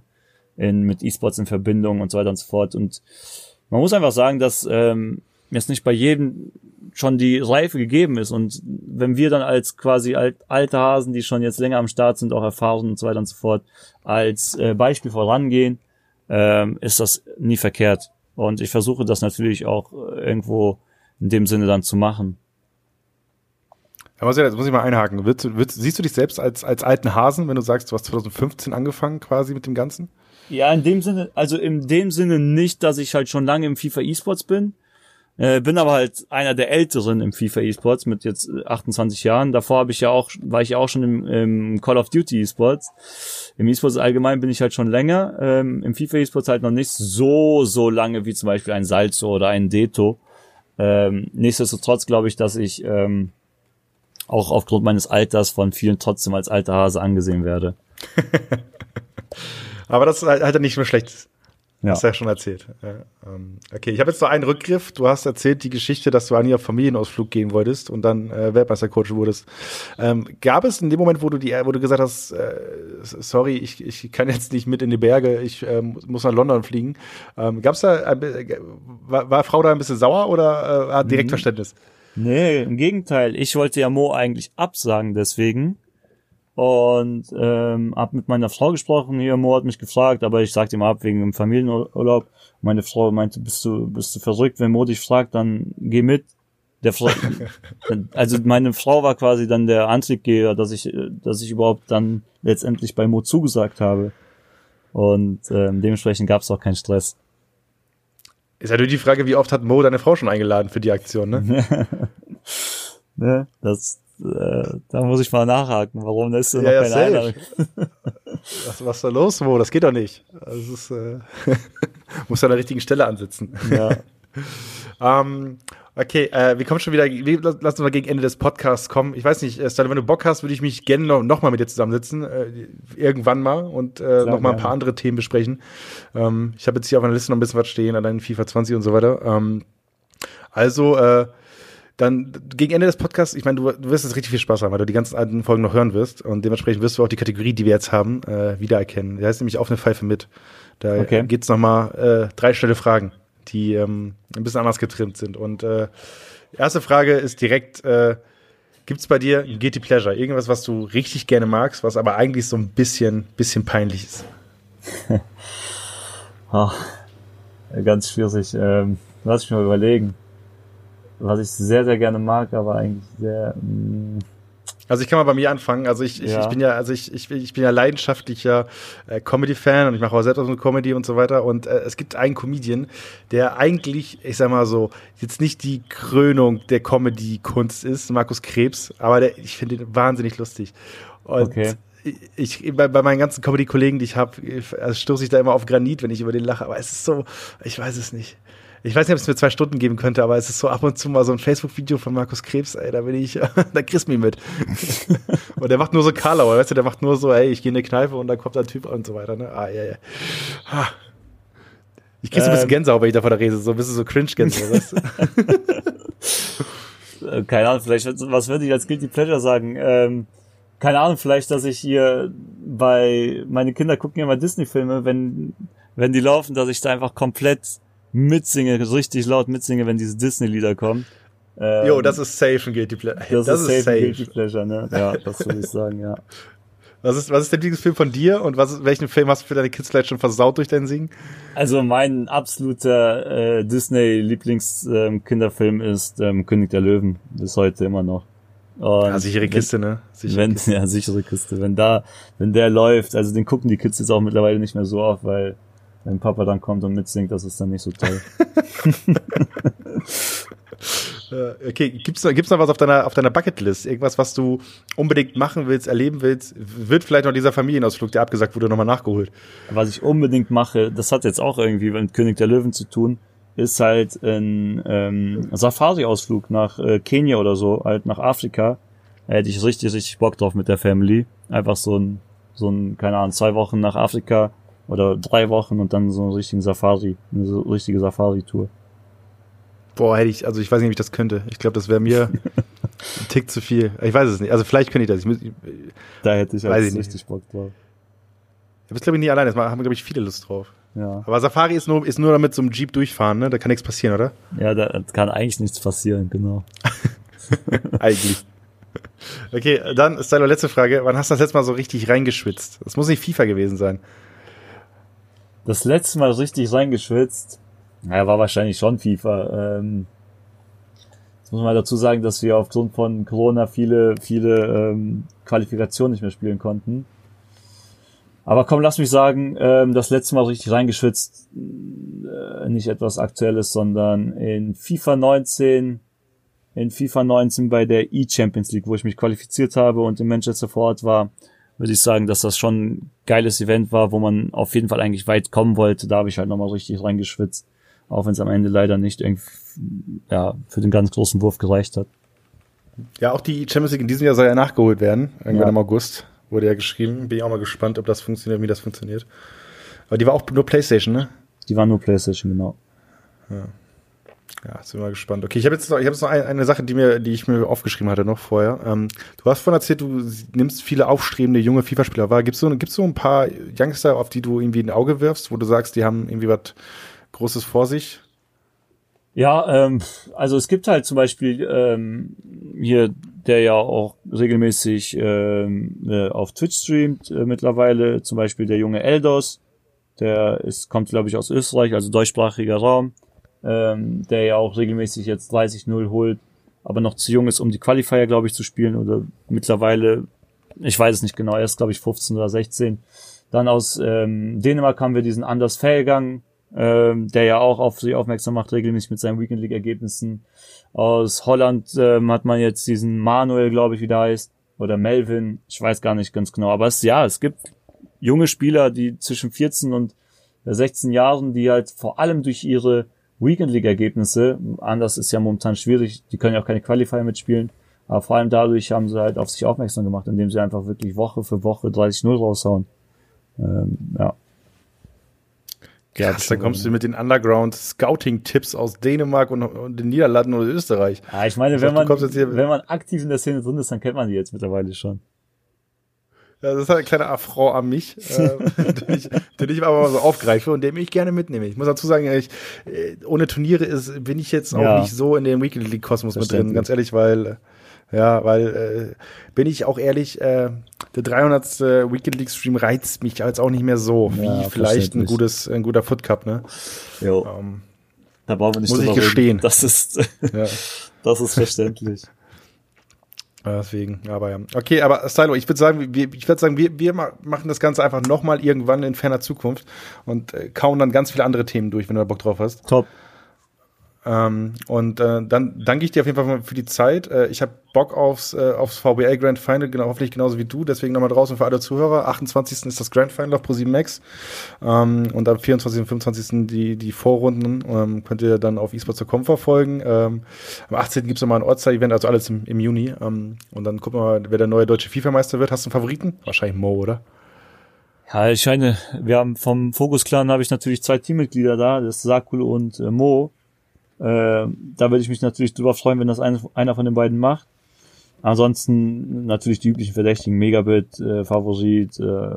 in, mit E-Sports in Verbindung und so weiter und so fort. Und man muss einfach sagen, dass ähm, jetzt nicht bei jedem schon die Reife gegeben ist. Und wenn wir dann als quasi alt, alte Hasen, die schon jetzt länger am Start sind, auch erfahren und so weiter und so fort, als äh, Beispiel vorangehen, ähm, ist das nie verkehrt. Und ich versuche das natürlich auch irgendwo in dem Sinne dann zu machen. Aber jetzt muss ich mal einhaken. Willst, willst, siehst du dich selbst als, als alten Hasen, wenn du sagst, du hast 2015 angefangen quasi mit dem Ganzen? Ja, in dem Sinne, also in dem Sinne nicht, dass ich halt schon lange im FIFA E-Sports bin. Äh, bin aber halt einer der Älteren im FIFA E-Sports mit jetzt 28 Jahren. Davor habe ich ja auch, war ich ja auch schon im, im Call of Duty E-Sports. Im E-Sports allgemein bin ich halt schon länger. Ähm, Im FIFA E-Sports halt noch nicht so, so lange wie zum Beispiel ein Salzo oder ein Deto. Ähm, nichtsdestotrotz glaube ich, dass ich ähm, auch aufgrund meines Alters von vielen trotzdem als alter Hase angesehen werde. (laughs) Aber das ist halt, nicht nur schlecht. Ja. Hast du ja schon erzählt. Ähm, okay, ich habe jetzt noch einen Rückgriff. Du hast erzählt die Geschichte, dass du eigentlich auf Familienausflug gehen wolltest und dann äh, Weltmeistercoach wurdest. Ähm, gab es in dem Moment, wo du die, wo du gesagt hast, äh, sorry, ich, ich kann jetzt nicht mit in die Berge, ich äh, muss nach London fliegen. Ähm, Gab es da, ein, war, war Frau da ein bisschen sauer oder äh, hat direkt mhm. Verständnis? Nee, im Gegenteil. Ich wollte ja Mo eigentlich absagen deswegen. Und ähm, hab mit meiner Frau gesprochen, hier Mo hat mich gefragt, aber ich sagte ihm ab wegen dem Familienurlaub. Meine Frau meinte, bist du, bist du verrückt, wenn Mo dich fragt, dann geh mit. Der Frau, (laughs) also meine Frau war quasi dann der Antriebgeber, dass ich, dass ich überhaupt dann letztendlich bei Mo zugesagt habe. Und ähm, dementsprechend gab es auch keinen Stress. Ist natürlich die Frage, wie oft hat Mo deine Frau schon eingeladen für die Aktion, ne? (laughs) ne? Das, äh, da muss ich mal nachhaken, warum ist denn ja, noch ja, keine Einladung? (laughs) was, was ist da los, Mo? Das geht doch nicht. Das ist, äh, (laughs) muss an der richtigen Stelle ansitzen. Ja. (laughs) ähm, Okay, äh, wir kommen schon wieder, wir, lass uns mal gegen Ende des Podcasts kommen. Ich weiß nicht, äh, Stan, wenn du Bock hast, würde ich mich gerne noch, noch mal mit dir zusammensitzen, äh, irgendwann mal und äh, Klar, noch mal ein paar andere Themen besprechen. Ähm, ich habe jetzt hier auf meiner Liste noch ein bisschen was stehen, allein FIFA 20 und so weiter. Ähm, also, äh, dann gegen Ende des Podcasts, ich meine, du, du wirst jetzt richtig viel Spaß haben, weil du die ganzen alten Folgen noch hören wirst und dementsprechend wirst du auch die Kategorie, die wir jetzt haben, äh, wiedererkennen. Der heißt nämlich auf eine Pfeife mit. Da okay. geht's noch mal äh, drei schnelle Fragen die ähm, ein bisschen anders getrimmt sind. Und äh, erste Frage ist direkt, äh, gibt es bei dir ein Guilty Pleasure? Irgendwas, was du richtig gerne magst, was aber eigentlich so ein bisschen, bisschen peinlich ist? oh, (laughs) ganz schwierig. Ähm, lass ich mal überlegen. Was ich sehr, sehr gerne mag, aber eigentlich sehr... Mh, mm, also ich kann mal bei mir anfangen. Also ich, ich, ja. ich bin ja, also ich, ich, ich bin ja leidenschaftlicher äh, Comedy-Fan und ich mache auch selbst so Comedy und so weiter. Und äh, es gibt einen Comedian, der eigentlich, ich sag mal so, jetzt nicht die Krönung der Comedy-Kunst ist, Markus Krebs, aber der, ich finde ihn wahnsinnig lustig. Und okay ich, bei, bei meinen ganzen Comedy-Kollegen, die ich habe, also stoße ich da immer auf Granit, wenn ich über den lache. Aber es ist so, ich weiß es nicht. Ich weiß nicht, ob es mir zwei Stunden geben könnte, aber es ist so ab und zu mal so ein Facebook-Video von Markus Krebs, ey, da bin ich, (laughs) da kriegst du mich mit. (laughs) und der macht nur so Karlauer, weißt du, der macht nur so, ey, ich gehe in eine Kneipe und da kommt ein Typ und so weiter, ne? Ah, ja, ja. Ah. Ich krieg so ein bisschen ähm. Gänsehaut, wenn ich da vor der Rede, so ein bisschen so Cringe-Gänsehaut, weißt du? (laughs) Äh, keine Ahnung, vielleicht, was würde ich als Guilty Pleasure sagen? Ähm, keine Ahnung, vielleicht, dass ich hier bei, meine Kinder gucken ja mal Disney-Filme, wenn, wenn die laufen, dass ich da einfach komplett mitsinge, richtig laut mitsinge, wenn diese Disney-Lieder kommen. Ähm, jo, das ist safe ein Guilty Pleasure. Das, das, ist safe, safe. Guilty Pleasure, ne? Ja, das würde ich sagen, ja. (laughs) Was ist, was ist der Lieblingsfilm von dir und was, welchen Film hast du für deine Kids vielleicht schon versaut durch dein Singen? Also mein absoluter äh, Disney-Lieblings-Kinderfilm ähm, ist ähm, König der Löwen. Bis heute immer noch. Und ja, sichere Kiste, ne? Sichere wenn, Kiste. (laughs) Ja, sichere Kiste. Wenn da, wenn der läuft, also den gucken die Kids jetzt auch mittlerweile nicht mehr so oft, weil wenn Papa dann kommt und mitsingt, das ist dann nicht so toll. (laughs) okay, gibt's noch, gibt's noch was auf deiner, auf deiner Bucketlist? Irgendwas, was du unbedingt machen willst, erleben willst? Wird vielleicht noch dieser Familienausflug, der abgesagt wurde, nochmal nachgeholt? Was ich unbedingt mache, das hat jetzt auch irgendwie mit König der Löwen zu tun, ist halt ein ähm, Safari-Ausflug nach äh, Kenia oder so, halt nach Afrika. Da hätte ich richtig, richtig Bock drauf mit der Family. Einfach so ein, so ein, keine Ahnung, zwei Wochen nach Afrika oder drei Wochen und dann so einen richtigen Safari, eine so richtige Safari-Tour. Boah, hätte ich, also ich weiß nicht, ob ich das könnte. Ich glaube, das wäre mir (laughs) ein Tick zu viel. Ich weiß es nicht. Also vielleicht könnte ich das. Ich, da hätte ich, weiß ich richtig Bock drauf. Du bist, glaube ich, nie alleine. Da haben, glaube ich, viele Lust drauf. Ja. Aber Safari ist nur, ist nur damit so einem Jeep durchfahren, ne? Da kann nichts passieren, oder? Ja, da kann eigentlich nichts passieren, genau. (laughs) eigentlich. Okay, dann ist deine letzte Frage. Wann hast du das letzte Mal so richtig reingeschwitzt? Das muss nicht FIFA gewesen sein. Das letzte Mal richtig reingeschwitzt? Naja, war wahrscheinlich schon FIFA. Ähm, jetzt muss man dazu sagen, dass wir aufgrund von Corona viele, viele ähm, Qualifikationen nicht mehr spielen konnten. Aber komm, lass mich sagen, ähm, das letzte Mal richtig reingeschwitzt, äh, nicht etwas Aktuelles, sondern in FIFA 19, in FIFA 19 bei der E-Champions League, wo ich mich qualifiziert habe und in Manchester vor Ort war, würde ich sagen, dass das schon ein geiles Event war, wo man auf jeden Fall eigentlich weit kommen wollte. Da habe ich halt nochmal richtig reingeschwitzt, auch wenn es am Ende leider nicht irgendwie, ja, für den ganz großen Wurf gereicht hat. Ja, auch die Champions League in diesem Jahr soll ja nachgeholt werden, irgendwann ja. im August wurde ja geschrieben. Bin ich auch mal gespannt, ob das funktioniert, wie das funktioniert. Aber die war auch nur PlayStation, ne? Die war nur PlayStation, genau. Ja. Ja, sind wir mal gespannt. Okay, ich habe jetzt noch, ich habe jetzt noch eine, eine, Sache, die mir, die ich mir aufgeschrieben hatte noch vorher. Ähm, du hast vorhin erzählt, du nimmst viele aufstrebende junge FIFA-Spieler wahr. Gibt's so, gibt's so ein paar Youngster, auf die du irgendwie ein Auge wirfst, wo du sagst, die haben irgendwie was Großes vor sich? Ja, ähm, also es gibt halt zum Beispiel ähm, hier, der ja auch regelmäßig ähm, äh, auf Twitch streamt äh, mittlerweile, zum Beispiel der junge Eldos, der ist, kommt glaube ich aus Österreich, also deutschsprachiger Raum, ähm, der ja auch regelmäßig jetzt 30-0 holt, aber noch zu jung ist, um die Qualifier glaube ich zu spielen oder mittlerweile, ich weiß es nicht genau, er ist glaube ich 15 oder 16. Dann aus ähm, Dänemark haben wir diesen Anders Fellgang, ähm, der ja auch auf sich aufmerksam macht, regelmäßig mit seinen Weekend League Ergebnissen. Aus Holland ähm, hat man jetzt diesen Manuel, glaube ich, wie der heißt, oder Melvin, ich weiß gar nicht ganz genau, aber es, ja, es gibt junge Spieler, die zwischen 14 und 16 Jahren, die halt vor allem durch ihre Weekend League Ergebnisse, anders ist ja momentan schwierig, die können ja auch keine Qualifier mitspielen, aber vor allem dadurch haben sie halt auf sich aufmerksam gemacht, indem sie einfach wirklich Woche für Woche 30-0 raushauen. Ähm, ja. Krass, da kommst du mit den Underground-Scouting-Tipps aus Dänemark und, und, den Niederlanden oder Österreich. Ja, ich meine, ich wenn, man, wenn man aktiv in der Szene drin ist, dann kennt man die jetzt mittlerweile schon. Ja, das ist halt ein kleiner Affront an mich, äh, (laughs) den, ich, den ich aber mal so aufgreife und den ich gerne mitnehme. Ich muss dazu sagen, ich, äh, ohne Turniere ist, bin ich jetzt auch ja. nicht so in dem Weekly League Kosmos mit drin, ganz ehrlich, weil ja, weil, äh, bin ich auch ehrlich, äh, der 300. Weekend League Stream reizt mich als auch nicht mehr so, wie ja, vielleicht ein gutes, ein guter Foot Cup, ne? Jo. Ähm, da brauchen wir nicht Muss ich gestehen. Reden. Das ist, ja. (laughs) das ist verständlich. Deswegen, aber ja. Okay, aber Stylo, ich würde sagen, wir, ich würde sagen, wir, wir machen das Ganze einfach nochmal irgendwann in ferner Zukunft und äh, kauen dann ganz viele andere Themen durch, wenn du da Bock drauf hast. Top. Ähm, und äh, dann danke ich dir auf jeden Fall für die Zeit. Äh, ich habe Bock aufs, äh, aufs VBL Grand Final, genau, hoffentlich genauso wie du. Deswegen nochmal draußen für alle Zuhörer. 28. ist das Grand Final auf Pro7 Max. Ähm, und am 24. und 25. die, die Vorrunden ähm, könnt ihr dann auf esports.com verfolgen. Ähm, am 18. gibt's nochmal ein Ortsteil-Event, also alles im, im Juni. Ähm, und dann gucken wir mal, wer der neue deutsche FIFA-Meister wird. Hast du einen Favoriten? Wahrscheinlich Mo, oder? Ja, ich meine, wir haben vom Focus Clan habe ich natürlich zwei Teammitglieder da, das ist Sakul und äh, Mo. Äh, da würde ich mich natürlich drüber freuen, wenn das ein, einer von den beiden macht. Ansonsten natürlich die üblichen Verdächtigen, Megabit, äh, Favorit, äh,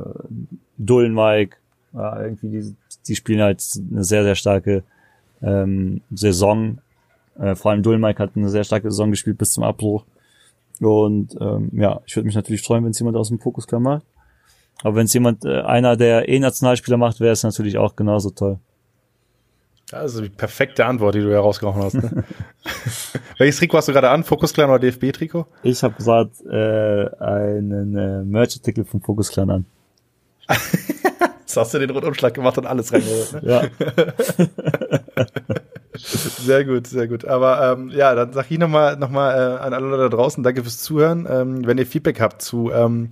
Dullen Mike, ja, irgendwie die, die spielen halt eine sehr, sehr starke ähm, Saison. Äh, vor allem Dullen Mike hat eine sehr starke Saison gespielt bis zum Abbruch. Und ähm, ja, ich würde mich natürlich freuen, wenn es jemand aus dem Fokus macht. Aber wenn es jemand, äh, einer der E-Nationalspieler macht, wäre es natürlich auch genauso toll. Also die perfekte Antwort, die du herausgehauen hast. Ne? (laughs) Welches Trikot hast du gerade an? Focus Clan oder DFB-Trikot? Ich habe gerade äh, einen äh, Merch-Artikel vom Focus Clan an. (laughs) Jetzt hast du den Rundumschlag gemacht und alles reingeholt. Ne? Ja. (laughs) Sehr gut, sehr gut. Aber ähm, ja, dann sag ich nochmal noch mal, äh, an alle da draußen, danke fürs Zuhören. Ähm, wenn ihr Feedback habt zu ähm,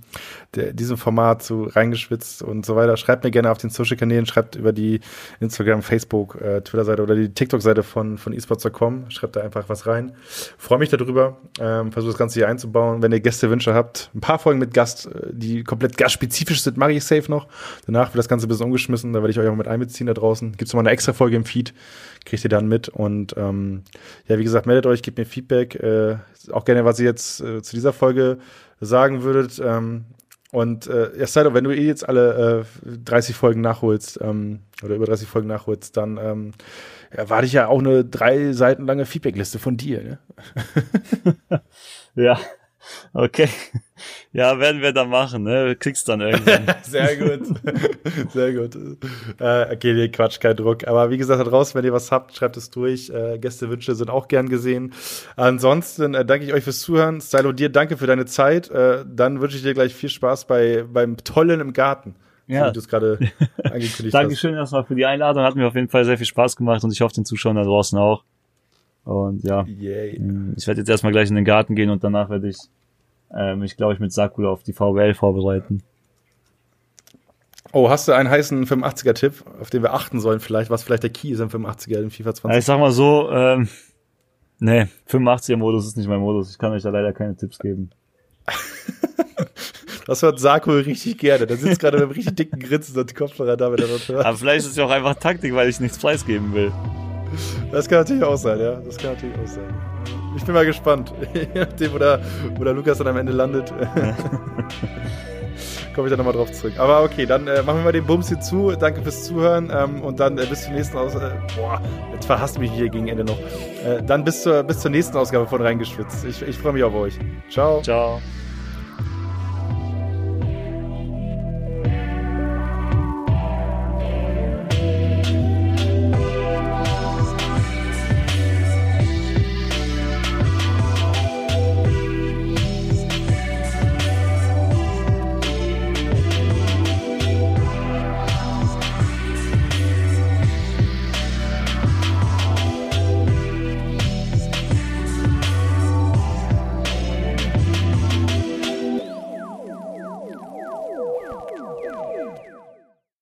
der, diesem Format, zu reingeschwitzt und so weiter, schreibt mir gerne auf den Social-Kanälen, schreibt über die Instagram, Facebook, äh, Twitter-Seite oder die TikTok-Seite von, von esports.com, schreibt da einfach was rein. Freue mich darüber, ähm, versuche das Ganze hier einzubauen. Wenn ihr Gästewünsche habt, ein paar Folgen mit Gast, äh, die komplett gastspezifisch sind, mache ich safe noch. Danach wird das Ganze ein bisschen umgeschmissen, da werde ich euch auch mit einbeziehen da draußen. Gibt es nochmal eine extra Folge im Feed, kriegt ihr dann mit. Und ähm, ja, wie gesagt, meldet euch, gebt mir Feedback, äh, auch gerne, was ihr jetzt äh, zu dieser Folge sagen würdet. Ähm, und äh, ja, Sido, wenn du eh jetzt alle äh, 30 Folgen nachholst ähm, oder über 30 Folgen nachholst, dann ähm, erwarte ich ja auch eine drei Seiten lange Feedbackliste von dir. Ne? (laughs) ja, okay. (laughs) Ja, werden wir da machen, ne? Kriegst dann irgendwann. (laughs) Sehr gut. Sehr gut. Äh, okay, nee, Quatsch, kein Druck. Aber wie gesagt, raus, wenn ihr was habt, schreibt es durch. Äh, Gästewünsche sind auch gern gesehen. Ansonsten äh, danke ich euch fürs Zuhören. Stylo, dir danke für deine Zeit. Äh, dann wünsche ich dir gleich viel Spaß bei, beim Tollen im Garten. Ja. Wie du es gerade (laughs) angekündigt hast. Dankeschön erstmal für die Einladung. Hat mir auf jeden Fall sehr viel Spaß gemacht und ich hoffe den Zuschauern da draußen auch. Und ja, Yay. ich werde jetzt erstmal gleich in den Garten gehen und danach werde ich äh, mich, glaube ich, mit Sakula auf die VWL vorbereiten. Oh, hast du einen heißen 85er-Tipp, auf den wir achten sollen vielleicht, was vielleicht der Key ist im 85er in FIFA 20? Ja, ich sag mal so, ähm, nee, 85er-Modus ist nicht mein Modus. Ich kann euch da leider keine Tipps geben. (laughs) das hört Sakul richtig gerne. Der sitzt gerade mit einem richtig dicken Grinsen und Kopfhörer da, wenn er das hört. Aber vielleicht ist es ja auch einfach Taktik, weil ich nichts preisgeben will. Das kann natürlich auch sein, ja. Das kann natürlich auch sein. Ich bin mal gespannt. (laughs) Je nachdem, wo der, wo der Lukas dann am Ende landet. (laughs) komme ich dann nochmal drauf zurück. Aber okay, dann äh, machen wir mal den Bums hier zu. Danke fürs Zuhören ähm, und dann äh, bis zur nächsten Ausgabe. Äh, boah, jetzt verhasst mich hier gegen Ende noch. Äh, dann bis zur, bis zur nächsten Ausgabe von Reingeschwitzt. Ich, ich freue mich auf euch. Ciao. Ciao.